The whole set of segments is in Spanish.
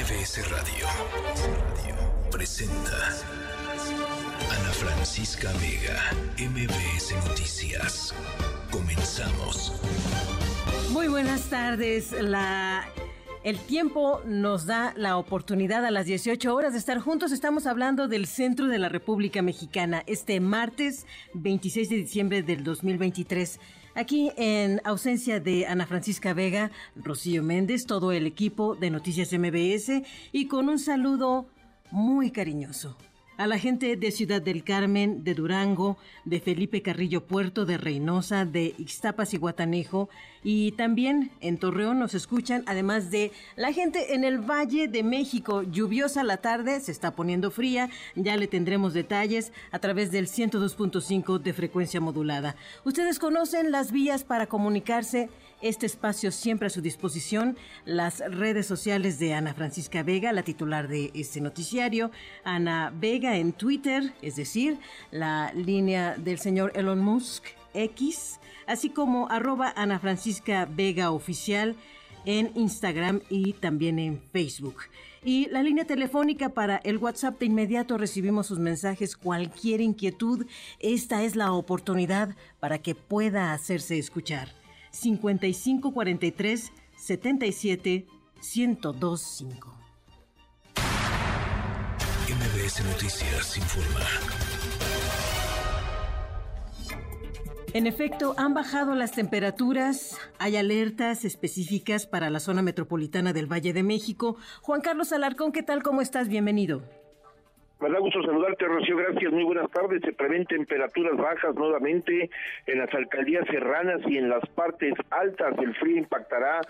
MBS Radio presenta Ana Francisca Vega, MBS Noticias. Comenzamos. Muy buenas tardes. La el tiempo nos da la oportunidad a las 18 horas de estar juntos. Estamos hablando del centro de la República Mexicana este martes 26 de diciembre del 2023. Aquí en ausencia de Ana Francisca Vega, Rocío Méndez, todo el equipo de Noticias MBS y con un saludo muy cariñoso a la gente de Ciudad del Carmen, de Durango, de Felipe Carrillo Puerto, de Reynosa, de Ixtapas y Guatanejo, y también en Torreón nos escuchan, además de la gente en el Valle de México, lluviosa la tarde, se está poniendo fría, ya le tendremos detalles a través del 102.5 de frecuencia modulada. Ustedes conocen las vías para comunicarse este espacio siempre a su disposición, las redes sociales de Ana Francisca Vega, la titular de este noticiario, Ana Vega en Twitter, es decir, la línea del señor Elon Musk X, así como arroba Ana Francisca Vega Oficial en Instagram y también en Facebook. Y la línea telefónica para el WhatsApp de inmediato recibimos sus mensajes, cualquier inquietud, esta es la oportunidad para que pueda hacerse escuchar. 5543 77 1025. MBS Noticias informa. En efecto, han bajado las temperaturas, hay alertas específicas para la zona metropolitana del Valle de México. Juan Carlos Alarcón, ¿qué tal? ¿Cómo estás? Bienvenido. Me da gusto saludarte, Rocío. Gracias. Muy buenas tardes. Se prevén temperaturas bajas nuevamente en las alcaldías serranas y en las partes altas. El frío impactará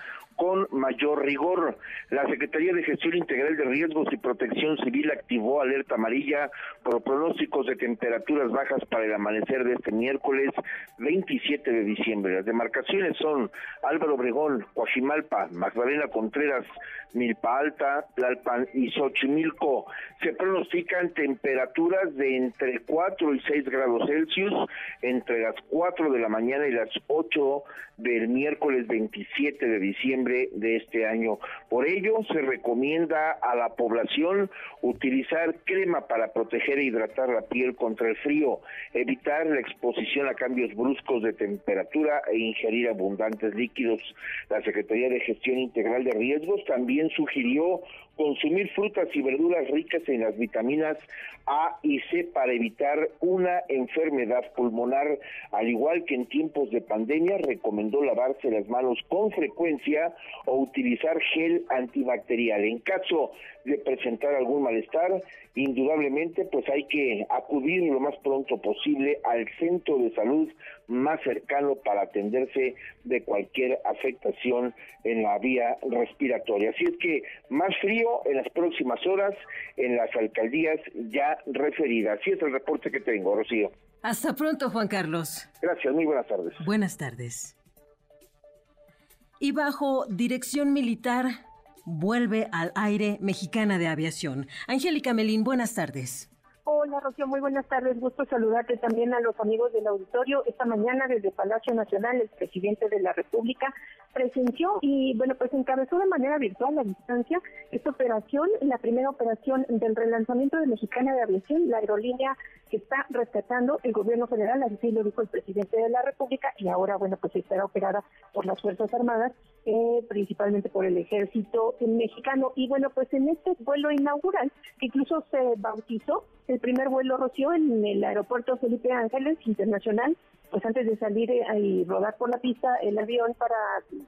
con mayor rigor. La Secretaría de Gestión Integral de Riesgos y Protección Civil activó alerta amarilla por pronósticos de temperaturas bajas para el amanecer de este miércoles 27 de diciembre. Las demarcaciones son Álvaro Obregón, Coajimalpa, Magdalena Contreras, Milpa Alta, Tlalpan y Xochimilco. Se pronostican temperaturas de entre 4 y 6 grados Celsius entre las 4 de la mañana y las 8 del miércoles 27 de diciembre de este año. Por ello, se recomienda a la población utilizar crema para proteger e hidratar la piel contra el frío, evitar la exposición a cambios bruscos de temperatura e ingerir abundantes líquidos. La Secretaría de Gestión Integral de Riesgos también sugirió consumir frutas y verduras ricas en las vitaminas A y C para evitar una enfermedad pulmonar, al igual que en tiempos de pandemia recomendó lavarse las manos con frecuencia o utilizar gel antibacterial. En caso de presentar algún malestar, indudablemente pues hay que acudir lo más pronto posible al centro de salud más cercano para atenderse de cualquier afectación en la vía respiratoria. Así es que más frío en las próximas horas en las alcaldías ya referidas. Así es el reporte que tengo, Rocío. Hasta pronto, Juan Carlos. Gracias, muy buenas tardes. Buenas tardes. Y bajo dirección militar vuelve al aire Mexicana de Aviación. Angélica Melín, buenas tardes. Hola, Rocío, muy buenas tardes. Gusto saludarte también a los amigos del auditorio. Esta mañana desde Palacio Nacional, el presidente de la República presenció y, bueno, pues encabezó de manera virtual a distancia esta operación, la primera operación del relanzamiento de Mexicana de Aviación, la aerolínea que está rescatando el gobierno federal, así lo dijo el presidente de la República, y ahora, bueno, pues estará operada por las Fuerzas Armadas, eh, principalmente por el ejército mexicano. Y bueno, pues en este vuelo inaugural, que incluso se bautizó el primer vuelo Rocío en el aeropuerto Felipe Ángeles Internacional, pues antes de salir eh, y rodar por la pista el avión para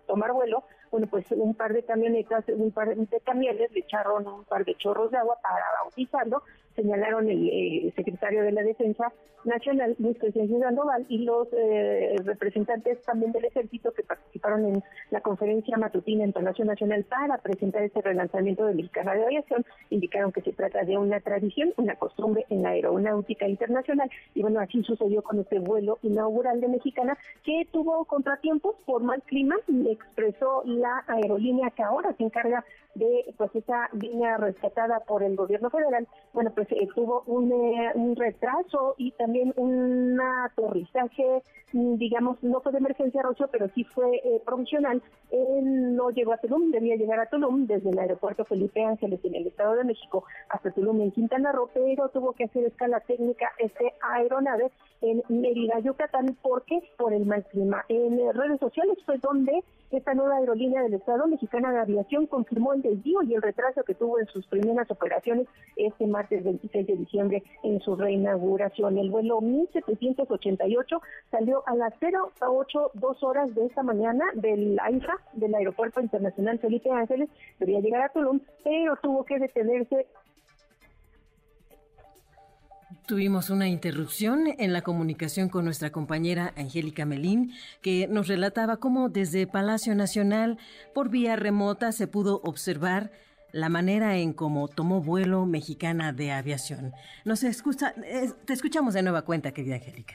tomar vuelo, bueno, pues un par de camionetas, un par de camiones le echaron un par de chorros de agua para bautizarlo. Señalaron el eh, secretario de la Defensa Nacional, Luis Crescencio Sandoval, y los eh, representantes también del Ejército que participaron en la conferencia matutina en Palacio Nacional para presentar este relanzamiento de Mexicana de Aviación, indicaron que se trata de una tradición, una costumbre en la aeronáutica internacional, y bueno, así sucedió con este vuelo inaugural de Mexicana, que tuvo contratiempos por mal clima, expresó la aerolínea que ahora se encarga de pues esa línea rescatada por el gobierno federal, bueno, pues eh, tuvo un, eh, un, retraso y también un aterrizaje, mm, digamos, no fue de emergencia, Rocio, pero sí fue eh, provisional. Él no llegó a Tulum, debía llegar a Tulum desde el aeropuerto Felipe Ángeles en el Estado de México hasta Tulum en Quintana Roo, pero tuvo que hacer escala técnica este aeronave en Mérida, Yucatán, porque por el mal clima. En redes sociales fue donde esta nueva aerolínea del Estado Mexicana de Aviación confirmó el desvío y el retraso que tuvo en sus primeras operaciones este martes 26 de diciembre en su reinauguración. El vuelo 1788 salió a las 08, dos horas de esta mañana del AIFA, del Aeropuerto Internacional Felipe Ángeles, debía llegar a Tulum, pero tuvo que detenerse Tuvimos una interrupción en la comunicación con nuestra compañera Angélica Melín, que nos relataba cómo desde Palacio Nacional, por vía remota, se pudo observar la manera en cómo tomó vuelo Mexicana de Aviación. Nos escucha, te escuchamos de nueva cuenta, querida Angélica.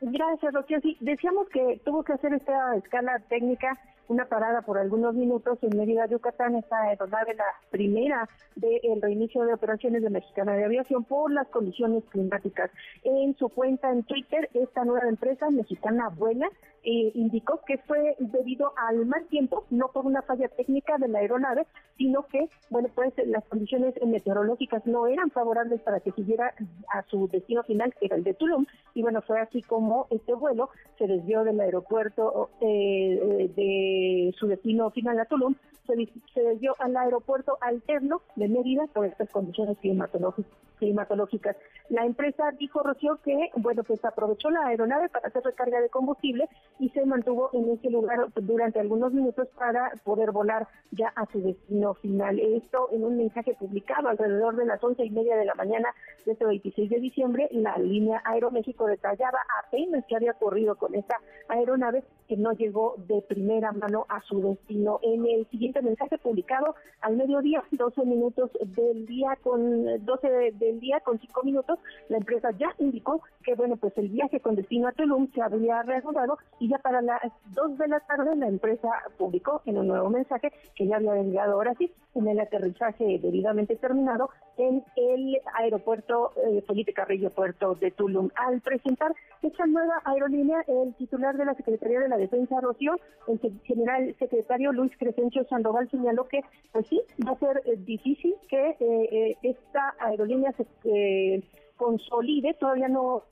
Gracias, Rocío. Sí, decíamos que tuvo que hacer esta escala técnica una parada por algunos minutos en Mérida, Yucatán, esta aeronave la primera del reinicio de operaciones de Mexicana de Aviación por las condiciones climáticas. En su cuenta en Twitter, esta nueva empresa mexicana Vuela eh, indicó que fue debido al mal tiempo, no por una falla técnica de la aeronave, sino que, bueno, pues las condiciones meteorológicas no eran favorables para que siguiera a su destino final, que era el de Tulum, y bueno, fue así como este vuelo se desvió del aeropuerto eh, de su destino final a Tulum, se, se desvió al aeropuerto alterno de Mérida por estas condiciones climatológicas. La empresa dijo, Rocío, que, bueno, pues aprovechó la aeronave para hacer recarga de combustible y se mantuvo en ese lugar durante algunos minutos para poder volar ya a su destino final. Esto en un mensaje publicado alrededor de las once y media de la mañana de este 26 de diciembre, la línea Aeroméxico detallaba apenas qué había ocurrido con esta aeronave que no llegó de primera mano a su destino. En el siguiente mensaje publicado al mediodía, 12 minutos del día con 12 de el día con cinco minutos, la empresa ya indicó que, bueno, pues el viaje con destino a Tulum se habría reanudado y ya para las dos de la tarde la empresa publicó en un nuevo mensaje que ya había llegado ahora sí en el aterrizaje debidamente terminado en el aeropuerto eh, Felipe Carrillo Puerto de Tulum. Al presentar esta nueva aerolínea, el titular de la Secretaría de la Defensa, Rocío, el general secretario Luis Crescencio Sandoval señaló que, pues sí, va a ser eh, difícil que eh, esta aerolínea se consolide, todavía no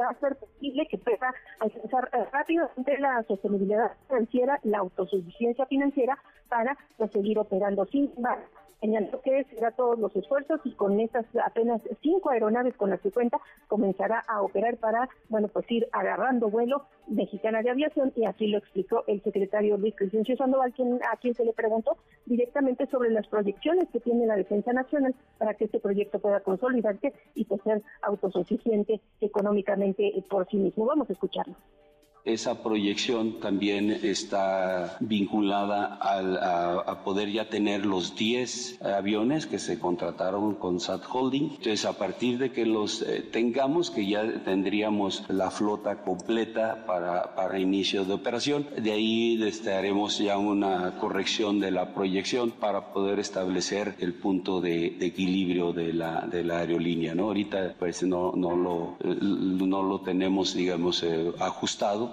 va a ser posible que pueda alcanzar rápidamente la sostenibilidad financiera, la autosuficiencia financiera para seguir operando. Sin embargo, señaló que será todos los esfuerzos y con estas apenas cinco aeronaves con las que cuenta comenzará a operar para, bueno, pues ir agarrando vuelo mexicana de aviación y así lo explicó el secretario Luis Crescencio Sandoval, quien, a quien se le preguntó directamente sobre las proyecciones que tiene la Defensa Nacional para que este proyecto pueda consolidarse y pues, ser autosuficiente económicamente por sí mismo. Vamos a escucharlo. Esa proyección también está vinculada a, poder ya tener los 10 aviones que se contrataron con SAT Holding. Entonces, a partir de que los eh, tengamos, que ya tendríamos la flota completa para, para inicio de operación, de ahí este, haremos ya una corrección de la proyección para poder establecer el punto de, equilibrio de la, de la aerolínea. ¿no? Ahorita pues no, no, lo, no lo tenemos, digamos, eh, ajustado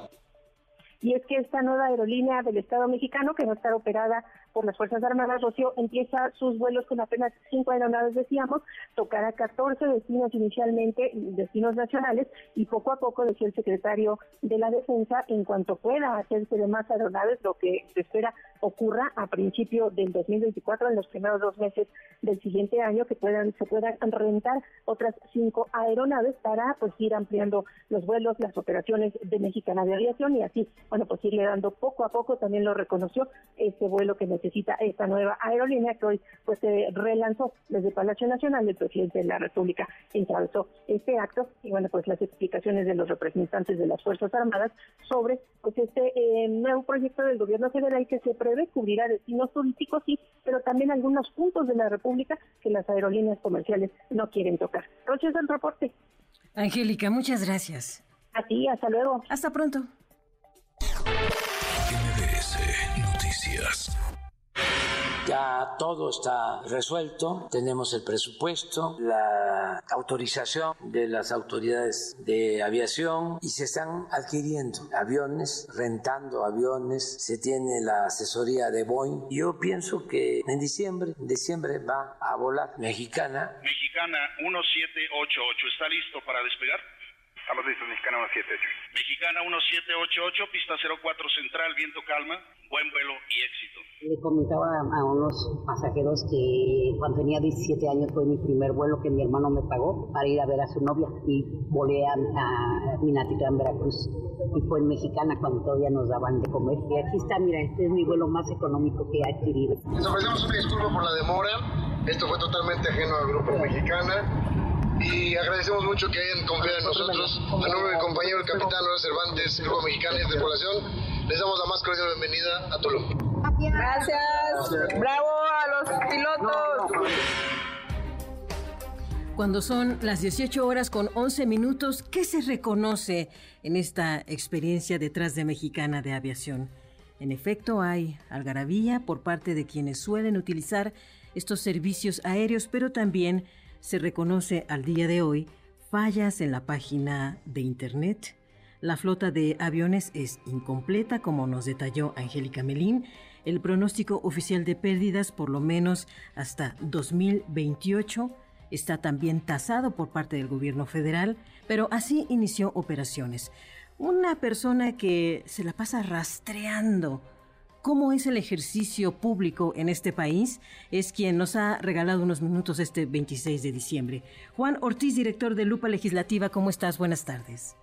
y es que esta nueva aerolínea del Estado mexicano, que va a estar operada por las Fuerzas Armadas, Rocío, empieza sus vuelos con apenas cinco aeronaves, decíamos, tocará 14 destinos inicialmente, destinos nacionales, y poco a poco, decía el secretario de la Defensa, en cuanto pueda hacerse de más aeronaves, lo que se espera ocurra a principio del 2024, en los primeros dos meses del siguiente año, que puedan se puedan rentar otras cinco aeronaves para pues ir ampliando los vuelos, las operaciones de Mexicana de Aviación y así, bueno, pues irle dando poco a poco, también lo reconoció, este vuelo que necesita esta nueva aerolínea que hoy pues se relanzó desde Palacio Nacional, el presidente de la República encabezó este acto y bueno, pues las explicaciones de los representantes de las Fuerzas Armadas sobre pues este eh, nuevo proyecto del gobierno federal que se prevé cubrirá destinos turísticos, sí, pero también algunos puntos de la República que las aerolíneas comerciales no quieren tocar. Roche es el reporte. Angélica, muchas gracias. A ti, hasta luego. Hasta pronto. Noticias. Ya todo está resuelto, tenemos el presupuesto, la autorización de las autoridades de aviación y se están adquiriendo aviones, rentando aviones, se tiene la asesoría de Boeing. Yo pienso que en diciembre, diciembre va a volar mexicana. Mexicana 1788, ¿está listo para despegar? Estamos listos, Mexicana 178. Mexicana 1788, pista 04 central, viento calma, buen vuelo y éxito. Le comentaba a unos pasajeros que cuando tenía 17 años fue mi primer vuelo que mi hermano me pagó para ir a ver a su novia y volé a, a Minatitlán, Veracruz. Y fue en Mexicana cuando todavía nos daban de comer. Y aquí está, mira, este es mi vuelo más económico que he adquirido. Les ofrecemos una disculpa por la demora. Esto fue totalmente ajeno al grupo Mexicana y agradecemos mucho que hayan confiado en nosotros. A nombre de mi compañero el capitán Lorenzo Cervantes, Grupo Mexicano y Tripulación, les damos la más cordial bienvenida a Tulum. Gracias. Bravo a los pilotos. Cuando son las 18 horas con 11 minutos, ¿qué se reconoce en esta experiencia detrás de Mexicana de Aviación? En efecto, hay algarabía por parte de quienes suelen utilizar estos servicios aéreos, pero también se reconoce al día de hoy fallas en la página de Internet. La flota de aviones es incompleta, como nos detalló Angélica Melín. El pronóstico oficial de pérdidas, por lo menos hasta 2028, está también tasado por parte del gobierno federal, pero así inició operaciones. Una persona que se la pasa rastreando cómo es el ejercicio público en este país, es quien nos ha regalado unos minutos este 26 de diciembre. Juan Ortiz, director de Lupa Legislativa, ¿cómo estás? Buenas tardes.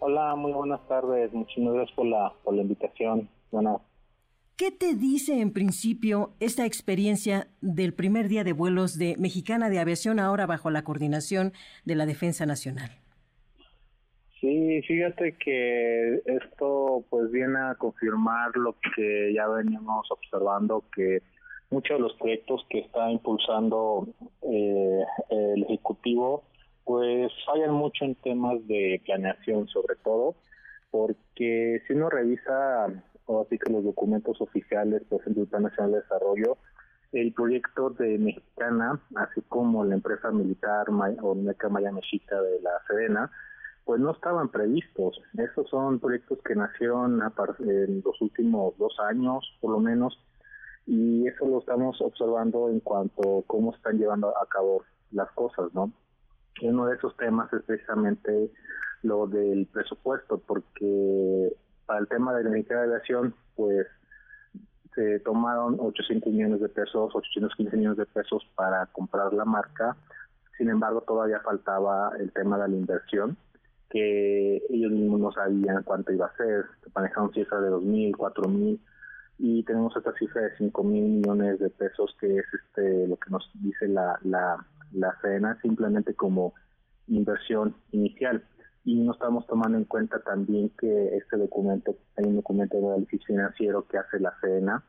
Hola, muy buenas tardes. Muchísimas gracias por la, por la invitación. Buenas. ¿Qué te dice en principio esta experiencia del primer día de vuelos de Mexicana de Aviación ahora bajo la coordinación de la Defensa Nacional? Sí, fíjate que esto pues viene a confirmar lo que ya veníamos observando que muchos de los proyectos que está impulsando eh, el ejecutivo pues fallan mucho en temas de planeación sobre todo porque si uno revisa o así que los documentos oficiales por ejemplo el Nacional de Desarrollo el proyecto de Mexicana así como la empresa militar o Meca Maya Mexica de la Sedena pues no estaban previstos. Estos son proyectos que nacieron en los últimos dos años, por lo menos, y eso lo estamos observando en cuanto a cómo están llevando a cabo las cosas, ¿no? Uno de esos temas es precisamente lo del presupuesto, porque para el tema de la unidad de aviación, pues se tomaron 800 millones de pesos, 815 millones de pesos para comprar la marca, sin embargo todavía faltaba el tema de la inversión que ellos mismos no sabían cuánto iba a ser, manejaron cifras de 2.000, 4.000 y tenemos esta cifra de 5.000 millones de pesos que es este lo que nos dice la, la, la CENA simplemente como inversión inicial. Y no estamos tomando en cuenta también que este documento, hay un documento de análisis financiero que hace la CENA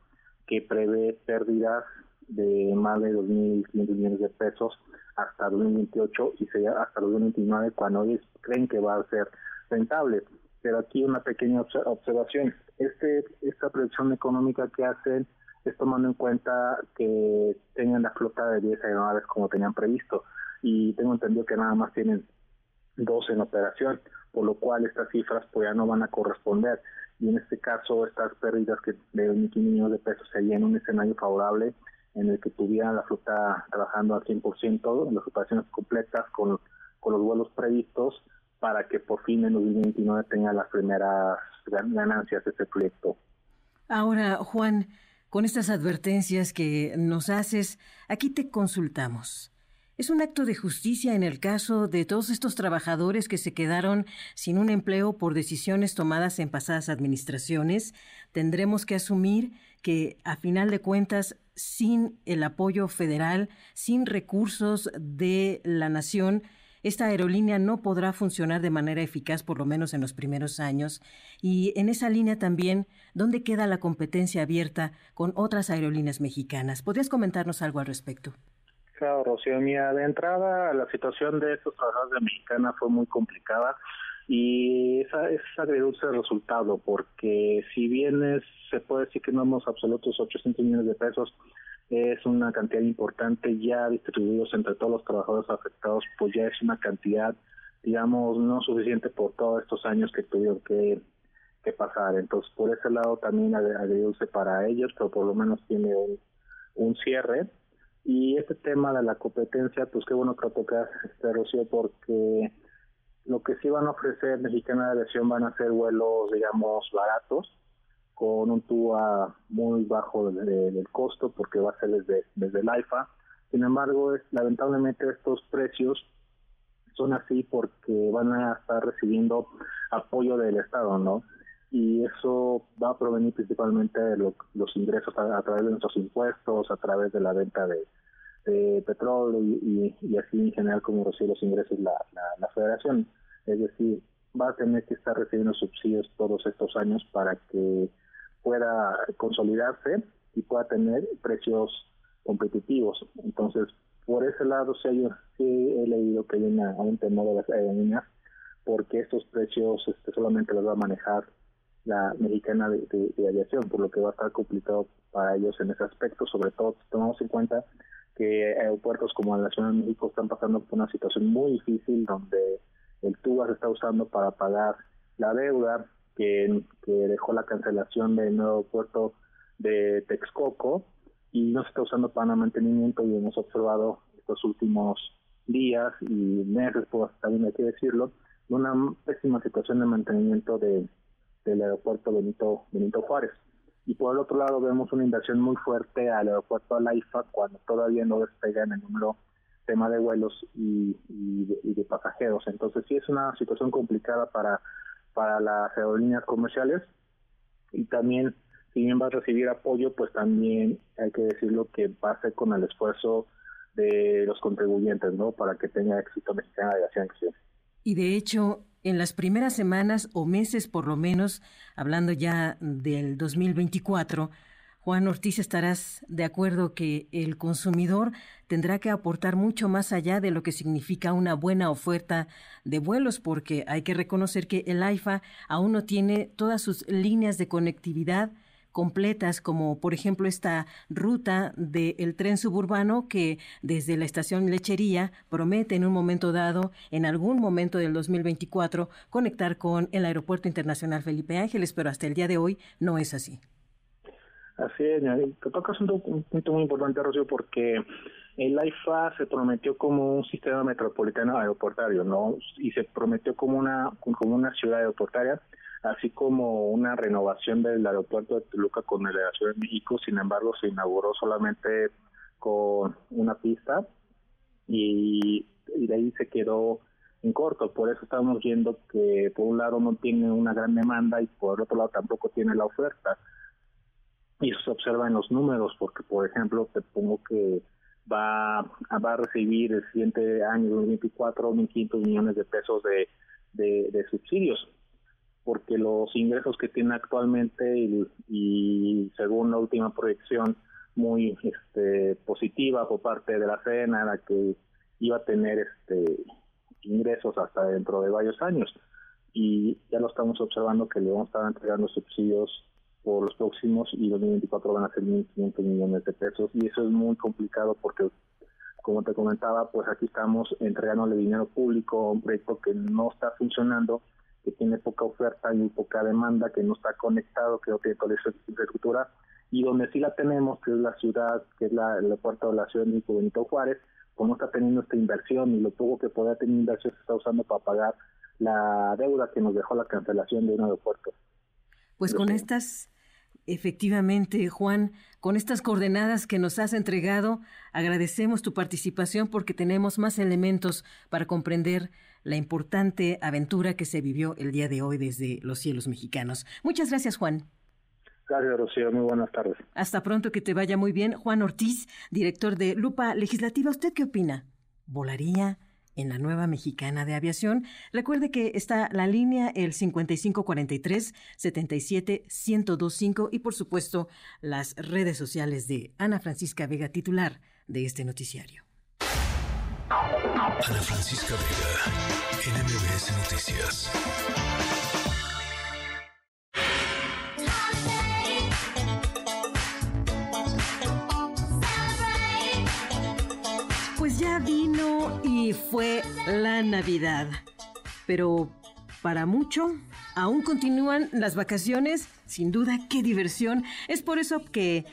que prevé pérdidas de más de 2.500 millones de pesos hasta 2028 y sería hasta 2029 cuando ellos creen que va a ser rentable. Pero aquí una pequeña observación. Este Esta proyección económica que hacen es tomando en cuenta que tengan la flota de 10 aeronaves como tenían previsto y tengo entendido que nada más tienen dos en operación, por lo cual estas cifras pues ya no van a corresponder y en este caso estas pérdidas que de 1.500 millones de pesos serían un escenario favorable en el que tuviera la flota trabajando al 100% en las operaciones completas con, con los vuelos previstos para que por fin en 2029 tenga las primeras ganancias de este proyecto. Ahora, Juan, con estas advertencias que nos haces, aquí te consultamos. Es un acto de justicia en el caso de todos estos trabajadores que se quedaron sin un empleo por decisiones tomadas en pasadas administraciones. Tendremos que asumir que, a final de cuentas, sin el apoyo federal, sin recursos de la nación, esta aerolínea no podrá funcionar de manera eficaz, por lo menos en los primeros años. Y en esa línea también, ¿dónde queda la competencia abierta con otras aerolíneas mexicanas? ¿Podrías comentarnos algo al respecto? Claro, Rocío, mía, de entrada la situación de estos trabajadores de fue muy complicada Y esa es agridulce el resultado, porque si bien es, se puede decir que no hemos absolutos 800 millones de pesos, es una cantidad importante ya distribuidos entre todos los trabajadores afectados, pues ya es una cantidad, digamos, no suficiente por todos estos años que tuvieron que, que pasar. Entonces, por ese lado también agridulce para ellos, pero por lo menos tiene un, un cierre. Y este tema de la competencia, pues qué bueno que lo tocas, este, Rocío, porque lo que sí van a ofrecer Mexicana de Aviación van a ser vuelos, digamos, baratos, con un TUA muy bajo del costo, porque va a ser desde, desde el AIFA. Sin embargo, es, lamentablemente estos precios son así porque van a estar recibiendo apoyo del Estado, ¿no? Y eso va a provenir principalmente de los ingresos a, través de nuestros impuestos, a través de la venta de, petróleo y, así en general como recibe los ingresos la, la, federación. Es decir, va a tener que estar recibiendo subsidios todos estos años para que pueda consolidarse y pueda tener precios competitivos. Entonces, por ese lado sí, he leído que hay una, un temor de las aerolíneas porque estos precios este, solamente los va a manejar la mexicana de, de, aviación, por lo que va a estar complicado para ellos en ese aspecto, sobre todo si tomamos en cuenta que aeropuertos como la Ciudad de México están pasando por una situación muy difícil donde el TUBA se está usando para pagar la deuda que, que dejó la cancelación del nuevo aeropuerto de Texcoco y no se está usando para mantenimiento y hemos observado estos últimos días y meses, pues también hay que decirlo, una pésima situación de mantenimiento de, del aeropuerto Benito, Benito Juárez. Y por el otro lado vemos una inversión muy fuerte al aeropuerto Alaifa cuando todavía no despega en el número tema de vuelos y, de, pasajeros. Entonces sí es una situación complicada para, para las aerolíneas comerciales y también si bien va a recibir apoyo, pues también hay que decirlo que va con el esfuerzo de los contribuyentes, ¿no? Para que tenga éxito Mexicana de Aviación. Y de hecho, en las primeras semanas o meses por lo menos, hablando ya del 2024, Juan Ortiz, estarás de acuerdo que el consumidor tendrá que aportar mucho más allá de lo que significa una buena oferta de vuelos, porque hay que reconocer que el AIFA aún no tiene todas sus líneas de conectividad completas, como por ejemplo esta ruta del tren suburbano que desde la estación Lechería promete en un momento dado, en algún momento del 2024, conectar con el Aeropuerto Internacional Felipe Ángeles, pero hasta el día de hoy no es así. Así es, te tocas un, punto muy importante, Rocío, porque el AIFA se prometió como un sistema metropolitano aeroportario, ¿no? Y se prometió como una, como una ciudad aeroportaria, así como una renovación del aeropuerto de Toluca con el la Ciudad de México. Sin embargo, se inauguró solamente con una pista y, de ahí se quedó en corto. Por eso estamos viendo que por un lado no tiene una gran demanda y por otro lado tampoco tiene la oferta y eso se observa en los números, porque por ejemplo te pongo que va, va a recibir el siguiente año, 2024, 1.500 millones de pesos de, subsidios, porque los ingresos que tiene actualmente y, según la última proyección muy este, positiva por parte de la CENA era que iba a tener este ingresos hasta dentro de varios años. Y ya lo estamos observando que le vamos a estar entregando subsidios por los próximos y 2024 van a ser 1.500 millones de pesos. Y eso es muy complicado porque como te comentaba pues aquí estamos entregándole dinero público a un proyecto que no está funcionando que tiene poca oferta y poca demanda que no está conectado que no tiene toda esa infraestructura y donde sí la tenemos que es la ciudad que es la, el aeropuerto de la ciudad de Benito Juárez pues no está teniendo esta inversión y lo poco que pueda tener inversión se está usando para pagar la deuda que nos dejó la cancelación de un aeropuerto. Pues con estas Efectivamente, Juan, con estas coordenadas que nos has entregado, agradecemos tu participación porque tenemos más elementos para comprender la importante aventura que se vivió el día de hoy desde los cielos mexicanos. Muchas gracias, Juan. Gracias, Rocío. Muy buenas tardes. Hasta pronto, que te vaya muy bien. Juan Ortiz, director de Lupa Legislativa, ¿usted qué opina? ¿Volaría? en la nueva mexicana de aviación. Recuerde que está la línea el 5543 77 1025 y por supuesto las redes sociales de Ana Francisca Vega, titular de este noticiario. Ana Francisca Vega, NMBS Noticias. Pues ya vino y fue la Navidad. Pero para mucho, aún continúan las vacaciones. Sin duda, qué diversión. Es por eso que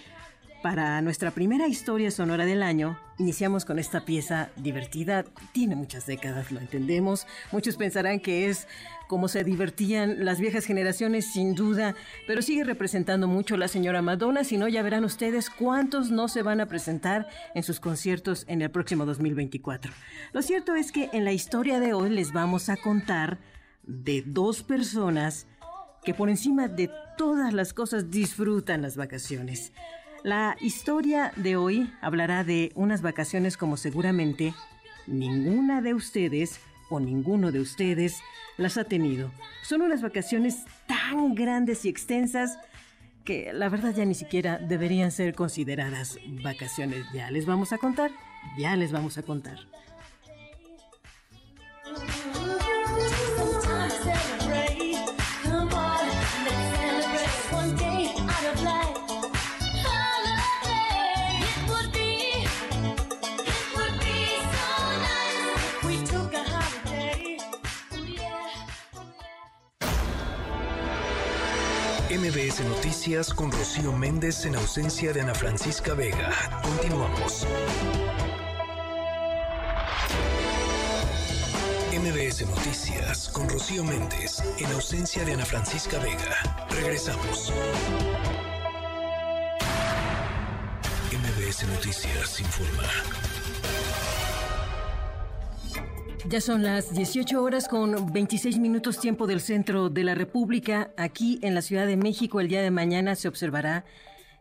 para nuestra primera historia sonora del año, iniciamos con esta pieza divertida. Tiene muchas décadas, lo entendemos. Muchos pensarán que es como se divertían las viejas generaciones, sin duda, pero sigue representando mucho la señora Madonna. Si no, ya verán ustedes cuántos no se van a presentar en sus conciertos en el próximo 2024. Lo cierto es que en la historia de hoy les vamos a contar de dos personas que por encima de todas las cosas disfrutan las vacaciones. La historia de hoy hablará de unas vacaciones como seguramente ninguna de ustedes o ninguno de ustedes las ha tenido. Son unas vacaciones tan grandes y extensas que la verdad ya ni siquiera deberían ser consideradas vacaciones. Ya les vamos a contar, ya les vamos a contar. MBS Noticias con Rocío Méndez en ausencia de Ana Francisca Vega. Continuamos. MBS Noticias con Rocío Méndez en ausencia de Ana Francisca Vega. Regresamos. MBS Noticias informa. Ya son las 18 horas con 26 minutos tiempo del centro de la República. Aquí en la Ciudad de México el día de mañana se observará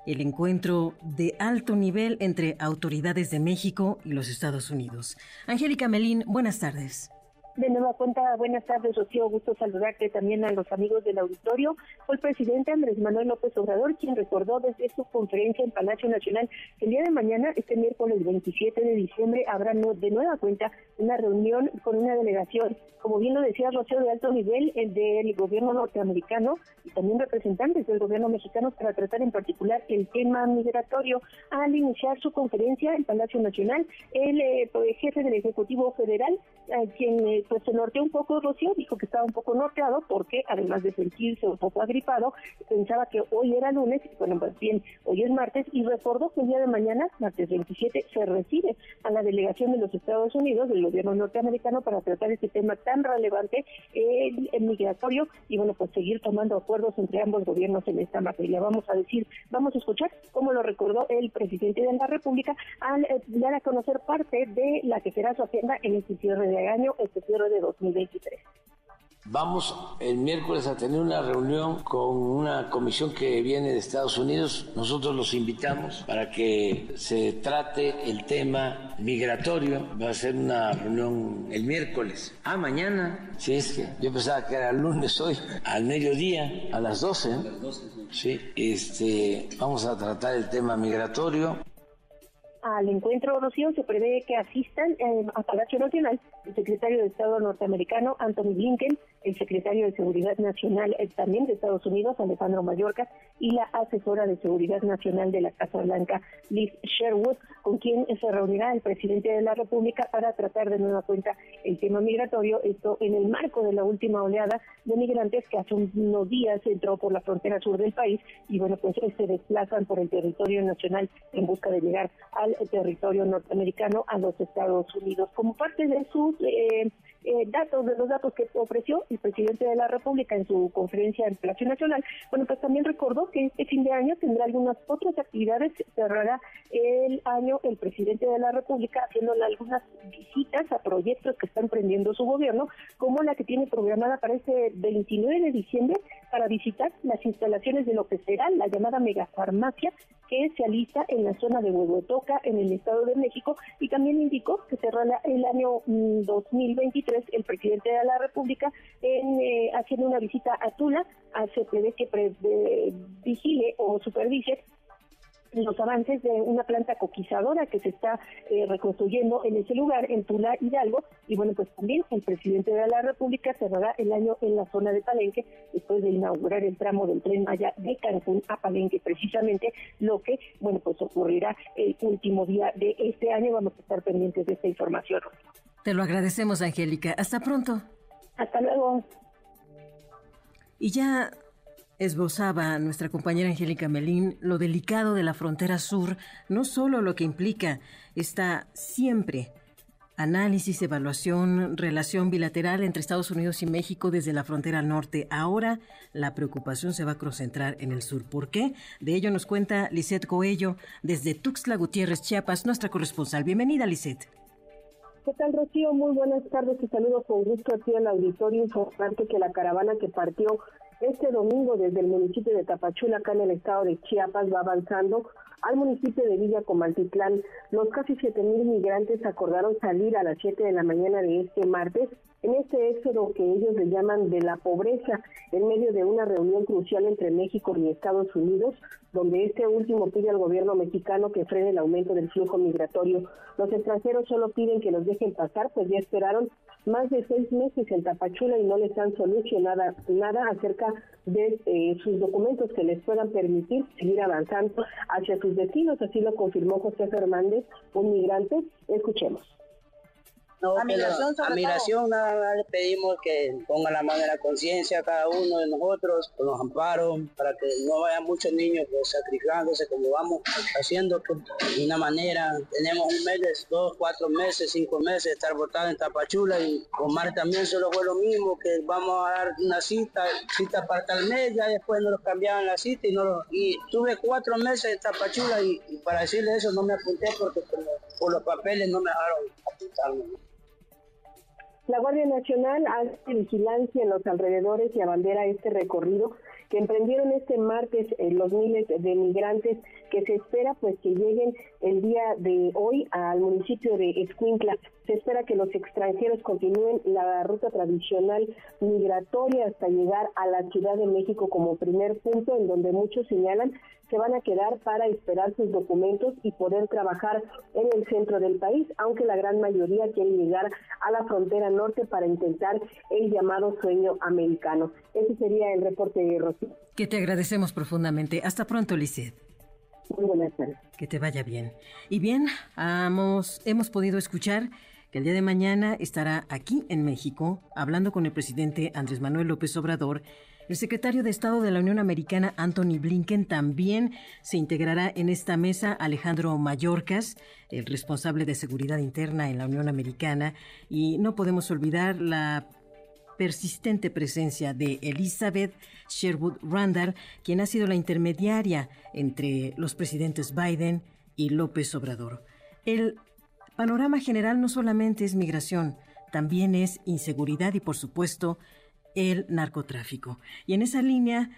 el encuentro de alto nivel entre autoridades de México y los Estados Unidos. Angélica Melín, buenas tardes. De nueva cuenta, buenas tardes, Rocío. Gusto saludarte también a los amigos del auditorio. Fue el presidente Andrés Manuel López Obrador quien recordó desde su conferencia en Palacio Nacional que el día de mañana, este miércoles 27 de diciembre, habrá de nueva cuenta una reunión con una delegación, como bien lo decía Rocío, de alto nivel, el del gobierno norteamericano y también representantes del gobierno mexicano para tratar en particular el tema migratorio. Al iniciar su conferencia en Palacio Nacional, el eh, jefe del Ejecutivo Federal, quien eh, pues se norteó un poco Rocío, dijo que estaba un poco norteado porque además de sentirse un poco agripado, pensaba que hoy era lunes, bueno, pues bien, hoy es martes, y recordó que el día de mañana, martes 27, se recibe a la delegación de los Estados Unidos, del gobierno norteamericano, para tratar este tema tan relevante, el, migratorio, y bueno, pues seguir tomando acuerdos entre ambos gobiernos en esta materia. Vamos a decir, vamos a escuchar cómo lo recordó el presidente de la República al eh, dar a conocer parte de la que será su agenda en este cierre de año, este de 2023. Vamos el miércoles a tener una reunión con una comisión que viene de Estados Unidos. Nosotros los invitamos para que se trate el tema migratorio. Va a ser una reunión el miércoles. Ah, mañana. Si es que yo pensaba que era el lunes hoy, al mediodía, a las 12. Sí, este, vamos a tratar el tema migratorio. Al encuentro, Rocío, se prevé que asistan eh, a Palacio Nacional el secretario de Estado norteamericano Anthony Blinken, el secretario de Seguridad Nacional eh, también de Estados Unidos, Alejandro Mayorkas, y la asesora de Seguridad Nacional de la Casa Blanca, Liz Sherwood, con quien se reunirá el presidente de la República para tratar de nueva cuenta el tema migratorio, esto en el marco de la última oleada de migrantes que hace unos días entró por la frontera sur del país y bueno, pues se desplazan por el territorio nacional en busca de llegar al territorio norteamericano, a los Estados Unidos. Como parte de sus eh, eh, datos, de los datos que ofreció el presidente de la República en su conferencia en Palacio Nacional, bueno, pues también recordó que este fin de año tendrá algunas otras actividades, cerrará el año el presidente de la República haciéndole algunas visitas a proyectos que está emprendiendo su gobierno, como la que tiene programada para este 29 de diciembre para visitar las instalaciones de lo que será la llamada megafarmacia que se alista en la zona de Huehuetoca, en el Estado de México, y también indicó que cerrará el año 2023 mm, el presidente de la República en, eh, haciendo una visita a Tula, se prevé que vigile o supervise los avances de una planta coquizadora que se está eh, reconstruyendo en ese lugar, en Tula Hidalgo, y bueno, pues también el presidente de la República cerrará el año en la zona de Palenque después de inaugurar el tramo del tren Maya de Cancún a Palenque, precisamente lo que, bueno, pues ocurrirá el último día de este año. Vamos a estar pendientes de esta información. Te lo agradecemos, Angélica. Hasta pronto. Hasta luego. Y ya esbozaba nuestra compañera Angélica Melín lo delicado de la frontera sur, no solo lo que implica esta siempre análisis, evaluación, relación bilateral entre Estados Unidos y México desde la frontera norte. Ahora la preocupación se va a concentrar en el sur. ¿Por qué? De ello nos cuenta Lisette Coello desde Tuxtla Gutiérrez, Chiapas, nuestra corresponsal. Bienvenida, Lisette. ¿Qué tal, Rocío? Muy buenas tardes. Te saludo con gusto aquí el auditorio. Informarte que la caravana que partió este domingo desde el municipio de Tapachula, acá en el estado de Chiapas, va avanzando al municipio de Villa Comaltitlán. Los casi 7.000 migrantes acordaron salir a las 7 de la mañana de este martes en este éxodo que ellos le llaman de la pobreza, en medio de una reunión crucial entre México y Estados Unidos, donde este último pide al gobierno mexicano que frene el aumento del flujo migratorio. Los extranjeros solo piden que los dejen pasar, pues ya esperaron más de seis meses en Tapachula y no les han solucionado nada acerca de eh, sus documentos que les puedan permitir seguir avanzando hacia sus destinos. Así lo confirmó José Fernández, un migrante. Escuchemos. No, admiración, nada más le pedimos que ponga la mano en la conciencia a cada uno de nosotros, con los amparos, para que no vayan muchos niños pues, sacrificándose como vamos haciendo pues, de una manera. Tenemos un mes, dos, cuatro meses, cinco meses de estar votados en Tapachula y Omar también solo fue lo mismo, que vamos a dar una cita, cita para tal mes, ya después nos cambiaban la cita y, no y tuve cuatro meses en Tapachula y, para decirle eso no me apunté porque por los papeles no me dejaron apuntarme. La Guardia Nacional hace vigilancia en los alrededores y abandera este recorrido que emprendieron este martes eh, los miles de migrantes que se espera pues que lleguen el día de hoy al municipio de Escuintla. Se espera que los extranjeros continúen la ruta tradicional migratoria hasta llegar a la Ciudad de México como primer punto en donde muchos señalan se van a quedar para esperar sus documentos y poder trabajar en el centro del país, aunque la gran mayoría quiere llegar a la frontera norte para intentar el llamado sueño americano. Ese sería el reporte de Rocío. Que te agradecemos profundamente. Hasta pronto, Lisset. Muy buenas tardes. Que te vaya bien. Y bien, hemos, hemos podido escuchar que el día de mañana estará aquí en México hablando con el presidente Andrés Manuel López Obrador el secretario de Estado de la Unión Americana, Anthony Blinken, también se integrará en esta mesa. Alejandro Mayorkas, el responsable de seguridad interna en la Unión Americana. Y no podemos olvidar la persistente presencia de Elizabeth Sherwood Randall, quien ha sido la intermediaria entre los presidentes Biden y López Obrador. El panorama general no solamente es migración, también es inseguridad y, por supuesto, el narcotráfico. Y en esa línea,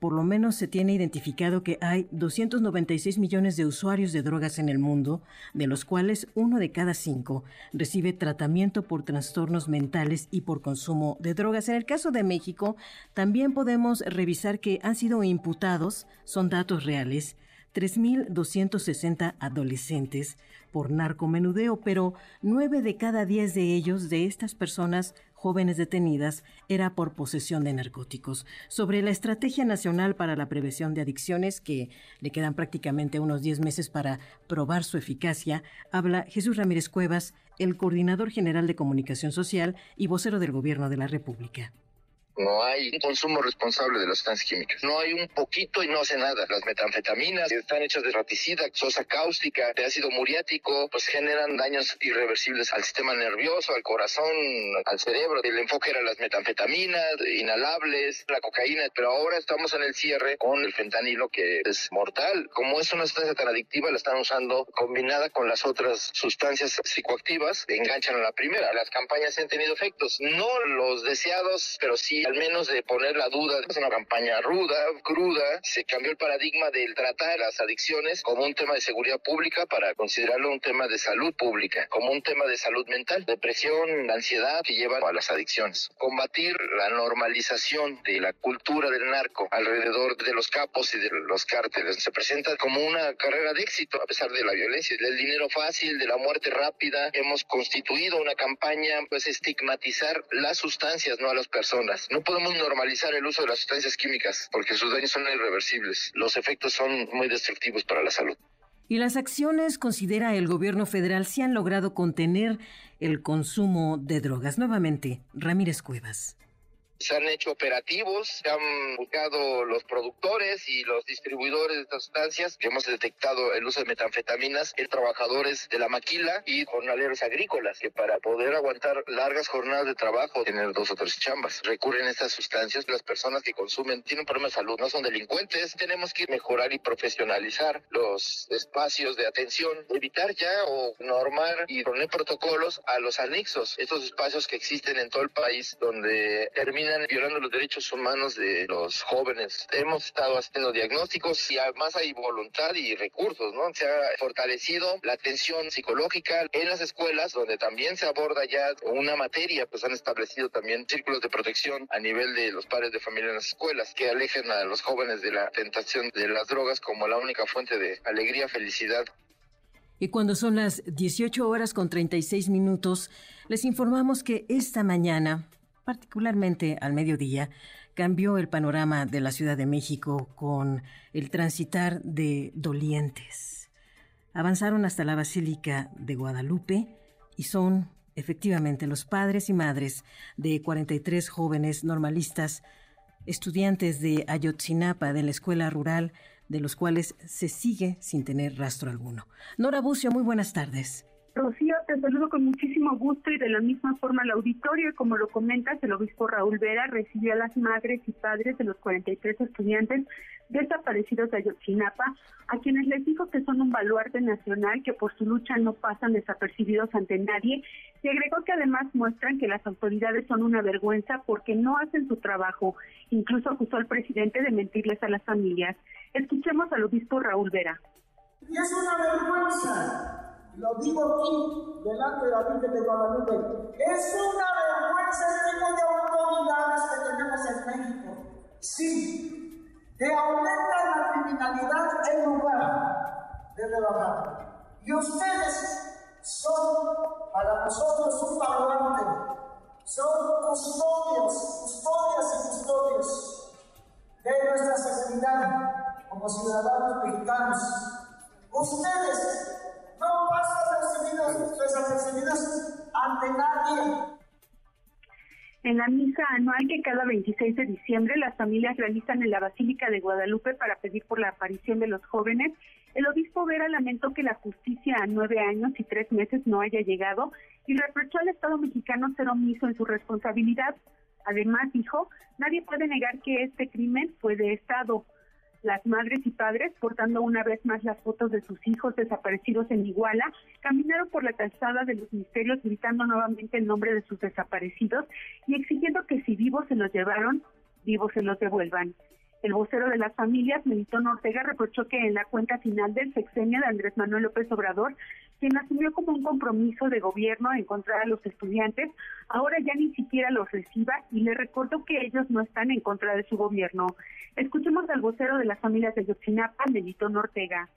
por lo menos se tiene identificado que hay 296 millones de usuarios de drogas en el mundo, de los cuales uno de cada cinco recibe tratamiento por trastornos mentales y por consumo de drogas. En el caso de México, también podemos revisar que han sido imputados, son datos reales, 3.260 adolescentes por narcomenudeo, pero nueve de cada diez de ellos, de estas personas jóvenes detenidas, era por posesión de narcóticos. Sobre la Estrategia Nacional para la Prevención de Adicciones, que le quedan prácticamente unos 10 meses para probar su eficacia, habla Jesús Ramírez Cuevas, el coordinador general de comunicación social y vocero del Gobierno de la República no hay un consumo responsable de las sustancias químicas. No hay un poquito y no hace nada. Las metanfetaminas están hechas de raticida, sosa cáustica, de ácido muriático, pues generan daños irreversibles al sistema nervioso, al corazón, al cerebro. El enfoque era las metanfetaminas, inhalables, la cocaína, pero ahora estamos en el cierre con el fentanilo que es mortal. Como es una sustancia tan adictiva, la están usando combinada con las otras sustancias psicoactivas, enganchan a la primera. Las campañas han tenido efectos, no los deseados, pero sí al menos de poner la duda. Es una campaña ruda, cruda. Se cambió el paradigma del tratar las adicciones como un tema de seguridad pública para considerarlo un tema de salud pública, como un tema de salud mental, depresión, ansiedad que llevan a las adicciones. Combatir la normalización de la cultura del narco alrededor de los capos y de los cárteles se presenta como una carrera de éxito a pesar de la violencia, del dinero fácil, de la muerte rápida. Hemos constituido una campaña pues estigmatizar las sustancias, no a las personas. No podemos normalizar el uso de las sustancias químicas porque sus daños son irreversibles. Los efectos son muy destructivos para la salud. ¿Y las acciones, considera el gobierno federal, si han logrado contener el consumo de drogas? Nuevamente, Ramírez Cuevas se han hecho operativos, se han buscado los productores y los distribuidores de estas sustancias, hemos detectado el uso de metanfetaminas en trabajadores de la maquila y jornaleros agrícolas, que para poder aguantar largas jornadas de trabajo, tener dos o tres chambas, recurren a estas sustancias. Las personas que consumen tienen un de salud, no son delincuentes. Tenemos que mejorar y profesionalizar los espacios de atención, evitar ya o normar y poner protocolos a los anexos, estos espacios que existen en todo el país donde terminan violando los derechos humanos de los jóvenes. Hemos estado haciendo diagnósticos y además hay voluntad y recursos, ¿no? Se ha fortalecido la atención psicológica en las escuelas, donde también se aborda ya una materia, pues han establecido también círculos de protección a nivel de los padres de familia en las escuelas, que alejen a los jóvenes de la tentación de las drogas como la única fuente de alegría, felicidad y cuando son las 18 horas con 36 minutos, les informamos que esta mañana particularmente al mediodía, cambió el panorama de la Ciudad de México con el transitar de dolientes. Avanzaron hasta la Basílica de Guadalupe y son efectivamente los padres y madres de 43 jóvenes normalistas, estudiantes de Ayotzinapa de la escuela rural, de los cuales se sigue sin tener rastro alguno. Nora Bucio, muy buenas tardes. Rocío, te saludo con muchísimo gusto y de la misma forma al auditorio. Como lo comentas, el obispo Raúl Vera recibió a las madres y padres de los 43 estudiantes desaparecidos de Ayotzinapa, a quienes les dijo que son un baluarte nacional, que por su lucha no pasan desapercibidos ante nadie, y agregó que además muestran que las autoridades son una vergüenza porque no hacen su trabajo. Incluso acusó al presidente de mentirles a las familias. Escuchemos al obispo Raúl Vera. Y es una vergüenza lo digo aquí, delante de la Virgen de Guadalupe, es una vergüenza el tipo de autoridades que tenemos en México. Sí, que aumentan la criminalidad en lugar de rebajar. Y ustedes son para nosotros un baluarte, son custodios, custodias y custodios de nuestra seguridad como ciudadanos mexicanos. Ustedes no desapercibidos ante nadie. En la misa anual que cada 26 de diciembre las familias realizan en la Basílica de Guadalupe para pedir por la aparición de los jóvenes, el obispo Vera lamentó que la justicia a nueve años y tres meses no haya llegado y reprochó al Estado mexicano ser omiso en su responsabilidad. Además, dijo, nadie puede negar que este crimen fue de Estado. Las madres y padres, portando una vez más las fotos de sus hijos desaparecidos en Iguala, caminaron por la calzada de los misterios gritando nuevamente el nombre de sus desaparecidos y exigiendo que si vivos se los llevaron, vivos se los devuelvan. El vocero de las familias, Melitón Ortega, reprochó que en la cuenta final del sexenio de Andrés Manuel López Obrador, quien asumió como un compromiso de gobierno encontrar a los estudiantes, ahora ya ni siquiera los reciba y le recordó que ellos no están en contra de su gobierno. Escuchemos al vocero de las familias de Yotzinapa, Melitón Ortega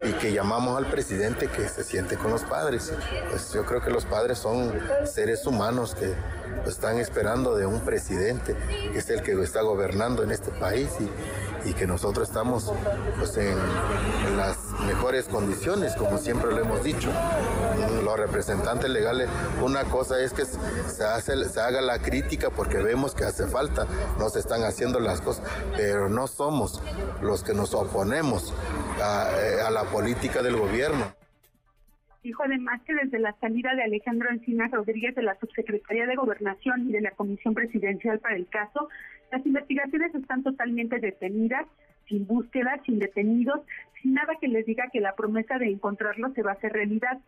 y que llamamos al presidente que se siente con los padres. Pues yo creo que los padres son seres humanos que están esperando de un presidente que es el que está gobernando en este país y, que nosotros estamos pues, en, las mejores condiciones, como siempre lo hemos dicho. Los representantes legales, una cosa es que se, hace, se haga la crítica porque vemos que hace falta, no se están haciendo las cosas, pero no somos los que nos oponemos a, eh, a la política del gobierno. Dijo además que desde la salida de Alejandro Encinas Rodríguez de la Subsecretaría de Gobernación y de la Comisión Presidencial para el caso, las investigaciones están totalmente detenidas, sin búsqueda, sin detenidos, sin nada que les diga que la promesa de encontrarlos se va a hacer realidad.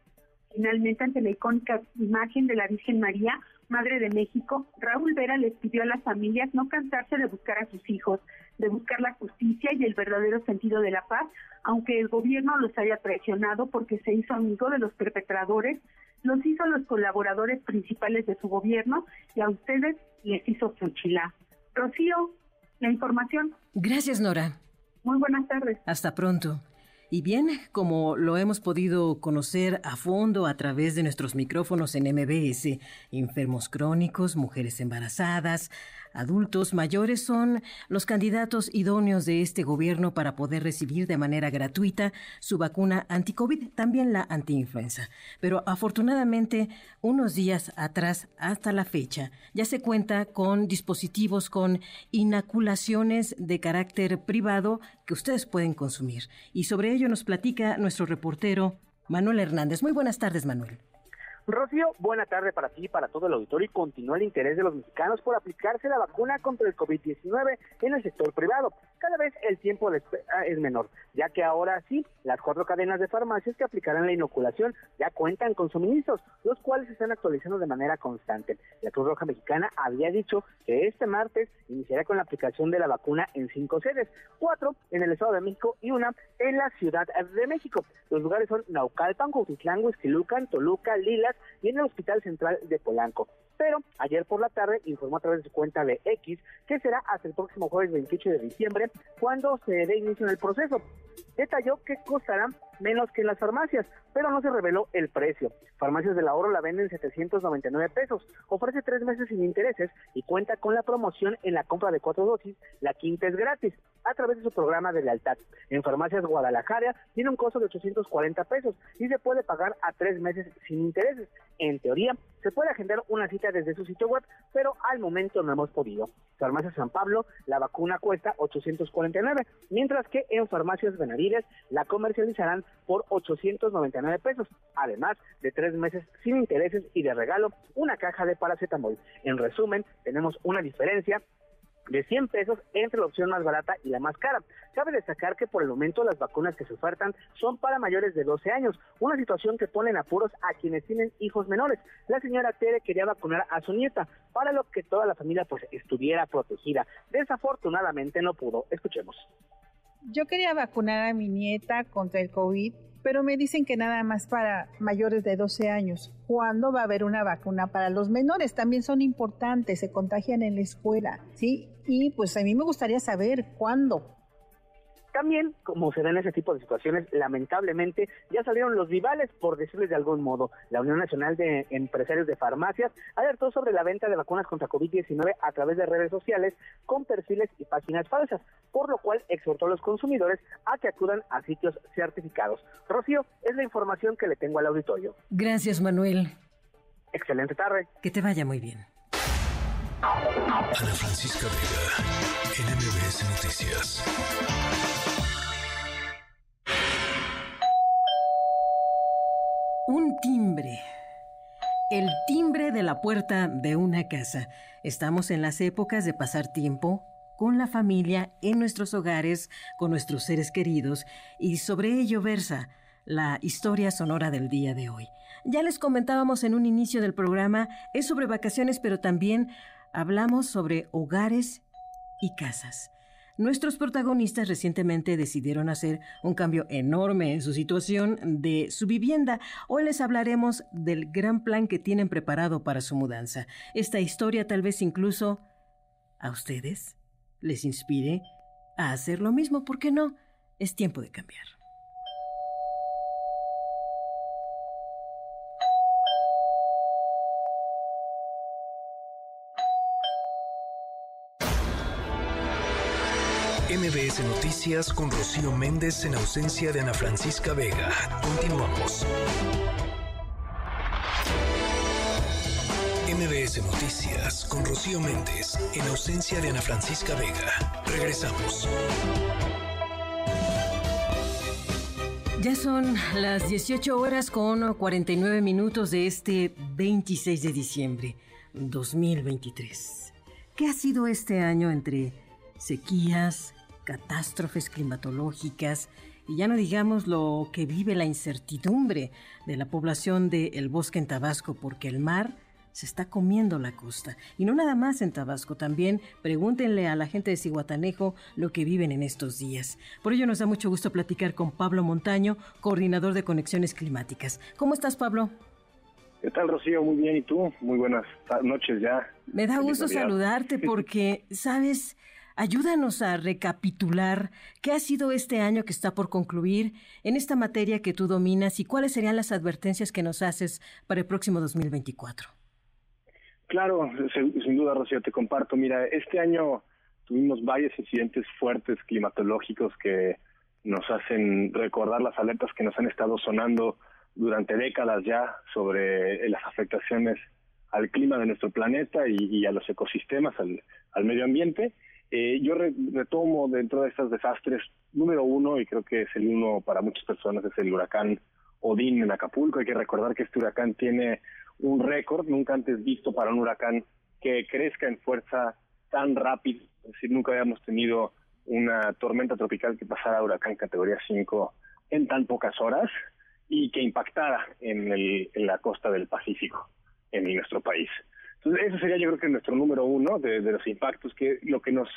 Finalmente, ante la icónica imagen de la Virgen María, Madre de México, Raúl Vera les pidió a las familias no cansarse de buscar a sus hijos, de buscar la justicia y el verdadero sentido de la paz, aunque el gobierno los haya traicionado porque se hizo amigo de los perpetradores, los hizo los colaboradores principales de su gobierno y a ustedes les hizo fuchila. Rocío, la información. Gracias, Nora. Muy buenas tardes. Hasta pronto. Y bien, como lo hemos podido conocer a fondo a través de nuestros micrófonos en MBS, enfermos crónicos, mujeres embarazadas, adultos mayores son los candidatos idóneos de este gobierno para poder recibir de manera gratuita su vacuna anti-COVID, también la anti-influenza. Pero afortunadamente, unos días atrás, hasta la fecha, ya se cuenta con dispositivos con inaculaciones de carácter privado que ustedes pueden consumir. Y sobre ello nos platica nuestro reportero Manuel Hernández. Muy buenas tardes, Manuel. Rocío, buena tarde para ti y para todo el auditorio y continúa el interés de los mexicanos por aplicarse la vacuna contra el COVID-19 en el sector privado. Cada vez el tiempo de espera es menor, ya que ahora sí, las cuatro cadenas de farmacias que aplicarán la inoculación ya cuentan con suministros, los cuales se están actualizando de manera constante. La Cruz Roja Mexicana había dicho que este martes iniciará con la aplicación de la vacuna en cinco sedes, cuatro en el Estado de México y una en la Ciudad de México. Los lugares son Naucalpan, Cuautitlán, Huizquilucan, Toluca, Lilas, y en el Hospital Central de Polanco. Pero ayer por la tarde informó a través de su cuenta de X que será hasta el próximo jueves 28 de diciembre cuando se dé inicio en el proceso. Detalló que costará menos que en las farmacias, pero no se reveló el precio. Farmacias del ahorro la venden 799 pesos, ofrece tres meses sin intereses y cuenta con la promoción en la compra de cuatro dosis, la quinta es gratis, a través de su programa de lealtad. En Farmacias Guadalajara tiene un costo de 840 pesos y se puede pagar a tres meses sin intereses. En teoría, se puede agendar una cita desde su sitio web, pero al momento no hemos podido. Farmacia San Pablo, la vacuna cuesta 849, mientras que en Farmacias Benavides la comercializarán por 899 pesos, además de tres meses sin intereses y de regalo una caja de paracetamol. En resumen, tenemos una diferencia de 100 pesos entre la opción más barata y la más cara. Cabe destacar que por el momento las vacunas que se ofertan son para mayores de 12 años, una situación que pone en apuros a quienes tienen hijos menores. La señora Tere quería vacunar a su nieta, para lo que toda la familia pues estuviera protegida. Desafortunadamente no pudo. Escuchemos. Yo quería vacunar a mi nieta contra el COVID, pero me dicen que nada más para mayores de 12 años. ¿Cuándo va a haber una vacuna para los menores? También son importantes, se contagian en la escuela, ¿sí? Y pues a mí me gustaría saber cuándo. También, como se da en ese tipo de situaciones, lamentablemente ya salieron los vivales, por decirles de algún modo. La Unión Nacional de Empresarios de Farmacias alertó sobre la venta de vacunas contra COVID-19 a través de redes sociales con perfiles y páginas falsas, por lo cual exhortó a los consumidores a que acudan a sitios certificados. Rocío, es la información que le tengo al auditorio. Gracias, Manuel. Excelente tarde. Que te vaya muy bien. Ana Francisca Vega, NMBS Noticias. Timbre. El timbre de la puerta de una casa. Estamos en las épocas de pasar tiempo con la familia, en nuestros hogares, con nuestros seres queridos, y sobre ello versa la historia sonora del día de hoy. Ya les comentábamos en un inicio del programa, es sobre vacaciones, pero también hablamos sobre hogares y casas. Nuestros protagonistas recientemente decidieron hacer un cambio enorme en su situación de su vivienda. Hoy les hablaremos del gran plan que tienen preparado para su mudanza. Esta historia tal vez incluso a ustedes les inspire a hacer lo mismo. ¿Por qué no? Es tiempo de cambiar. MBS Noticias con Rocío Méndez en ausencia de Ana Francisca Vega. Continuamos. MBS Noticias con Rocío Méndez en ausencia de Ana Francisca Vega. Regresamos. Ya son las 18 horas con 49 minutos de este 26 de diciembre 2023. ¿Qué ha sido este año entre sequías, catástrofes climatológicas y ya no digamos lo que vive la incertidumbre de la población del bosque en Tabasco porque el mar se está comiendo la costa. Y no nada más en Tabasco, también pregúntenle a la gente de Cihuatanejo lo que viven en estos días. Por ello nos da mucho gusto platicar con Pablo Montaño, coordinador de Conexiones Climáticas. ¿Cómo estás, Pablo? ¿Qué tal, Rocío? Muy bien, ¿y tú? Muy buenas noches ya. Me da gusto saludarte porque, sabes, ayúdanos a recapitular qué ha sido este año que está por concluir en esta materia que tú dominas y cuáles serían las advertencias que nos haces para el próximo 2024. Claro, sin duda, Rocío, te comparto. Mira, este año tuvimos varios incidentes fuertes climatológicos que nos hacen recordar las alertas que nos han estado sonando durante décadas ya sobre las afectaciones al clima de nuestro planeta y, a los ecosistemas, al, medio ambiente. Eh, yo retomo dentro de estos desastres, número uno, y creo que es el uno para muchas personas, es el huracán Odín en Acapulco. Hay que recordar que este huracán tiene un récord nunca antes visto para un huracán que crezca en fuerza tan rápido. Es decir, nunca habíamos tenido una tormenta tropical que pasara a huracán categoría 5 en tan pocas horas y que impactara en, el, en la costa del Pacífico, en nuestro país. Entonces, eso sería yo creo que nuestro número uno de, los impactos, que lo que nos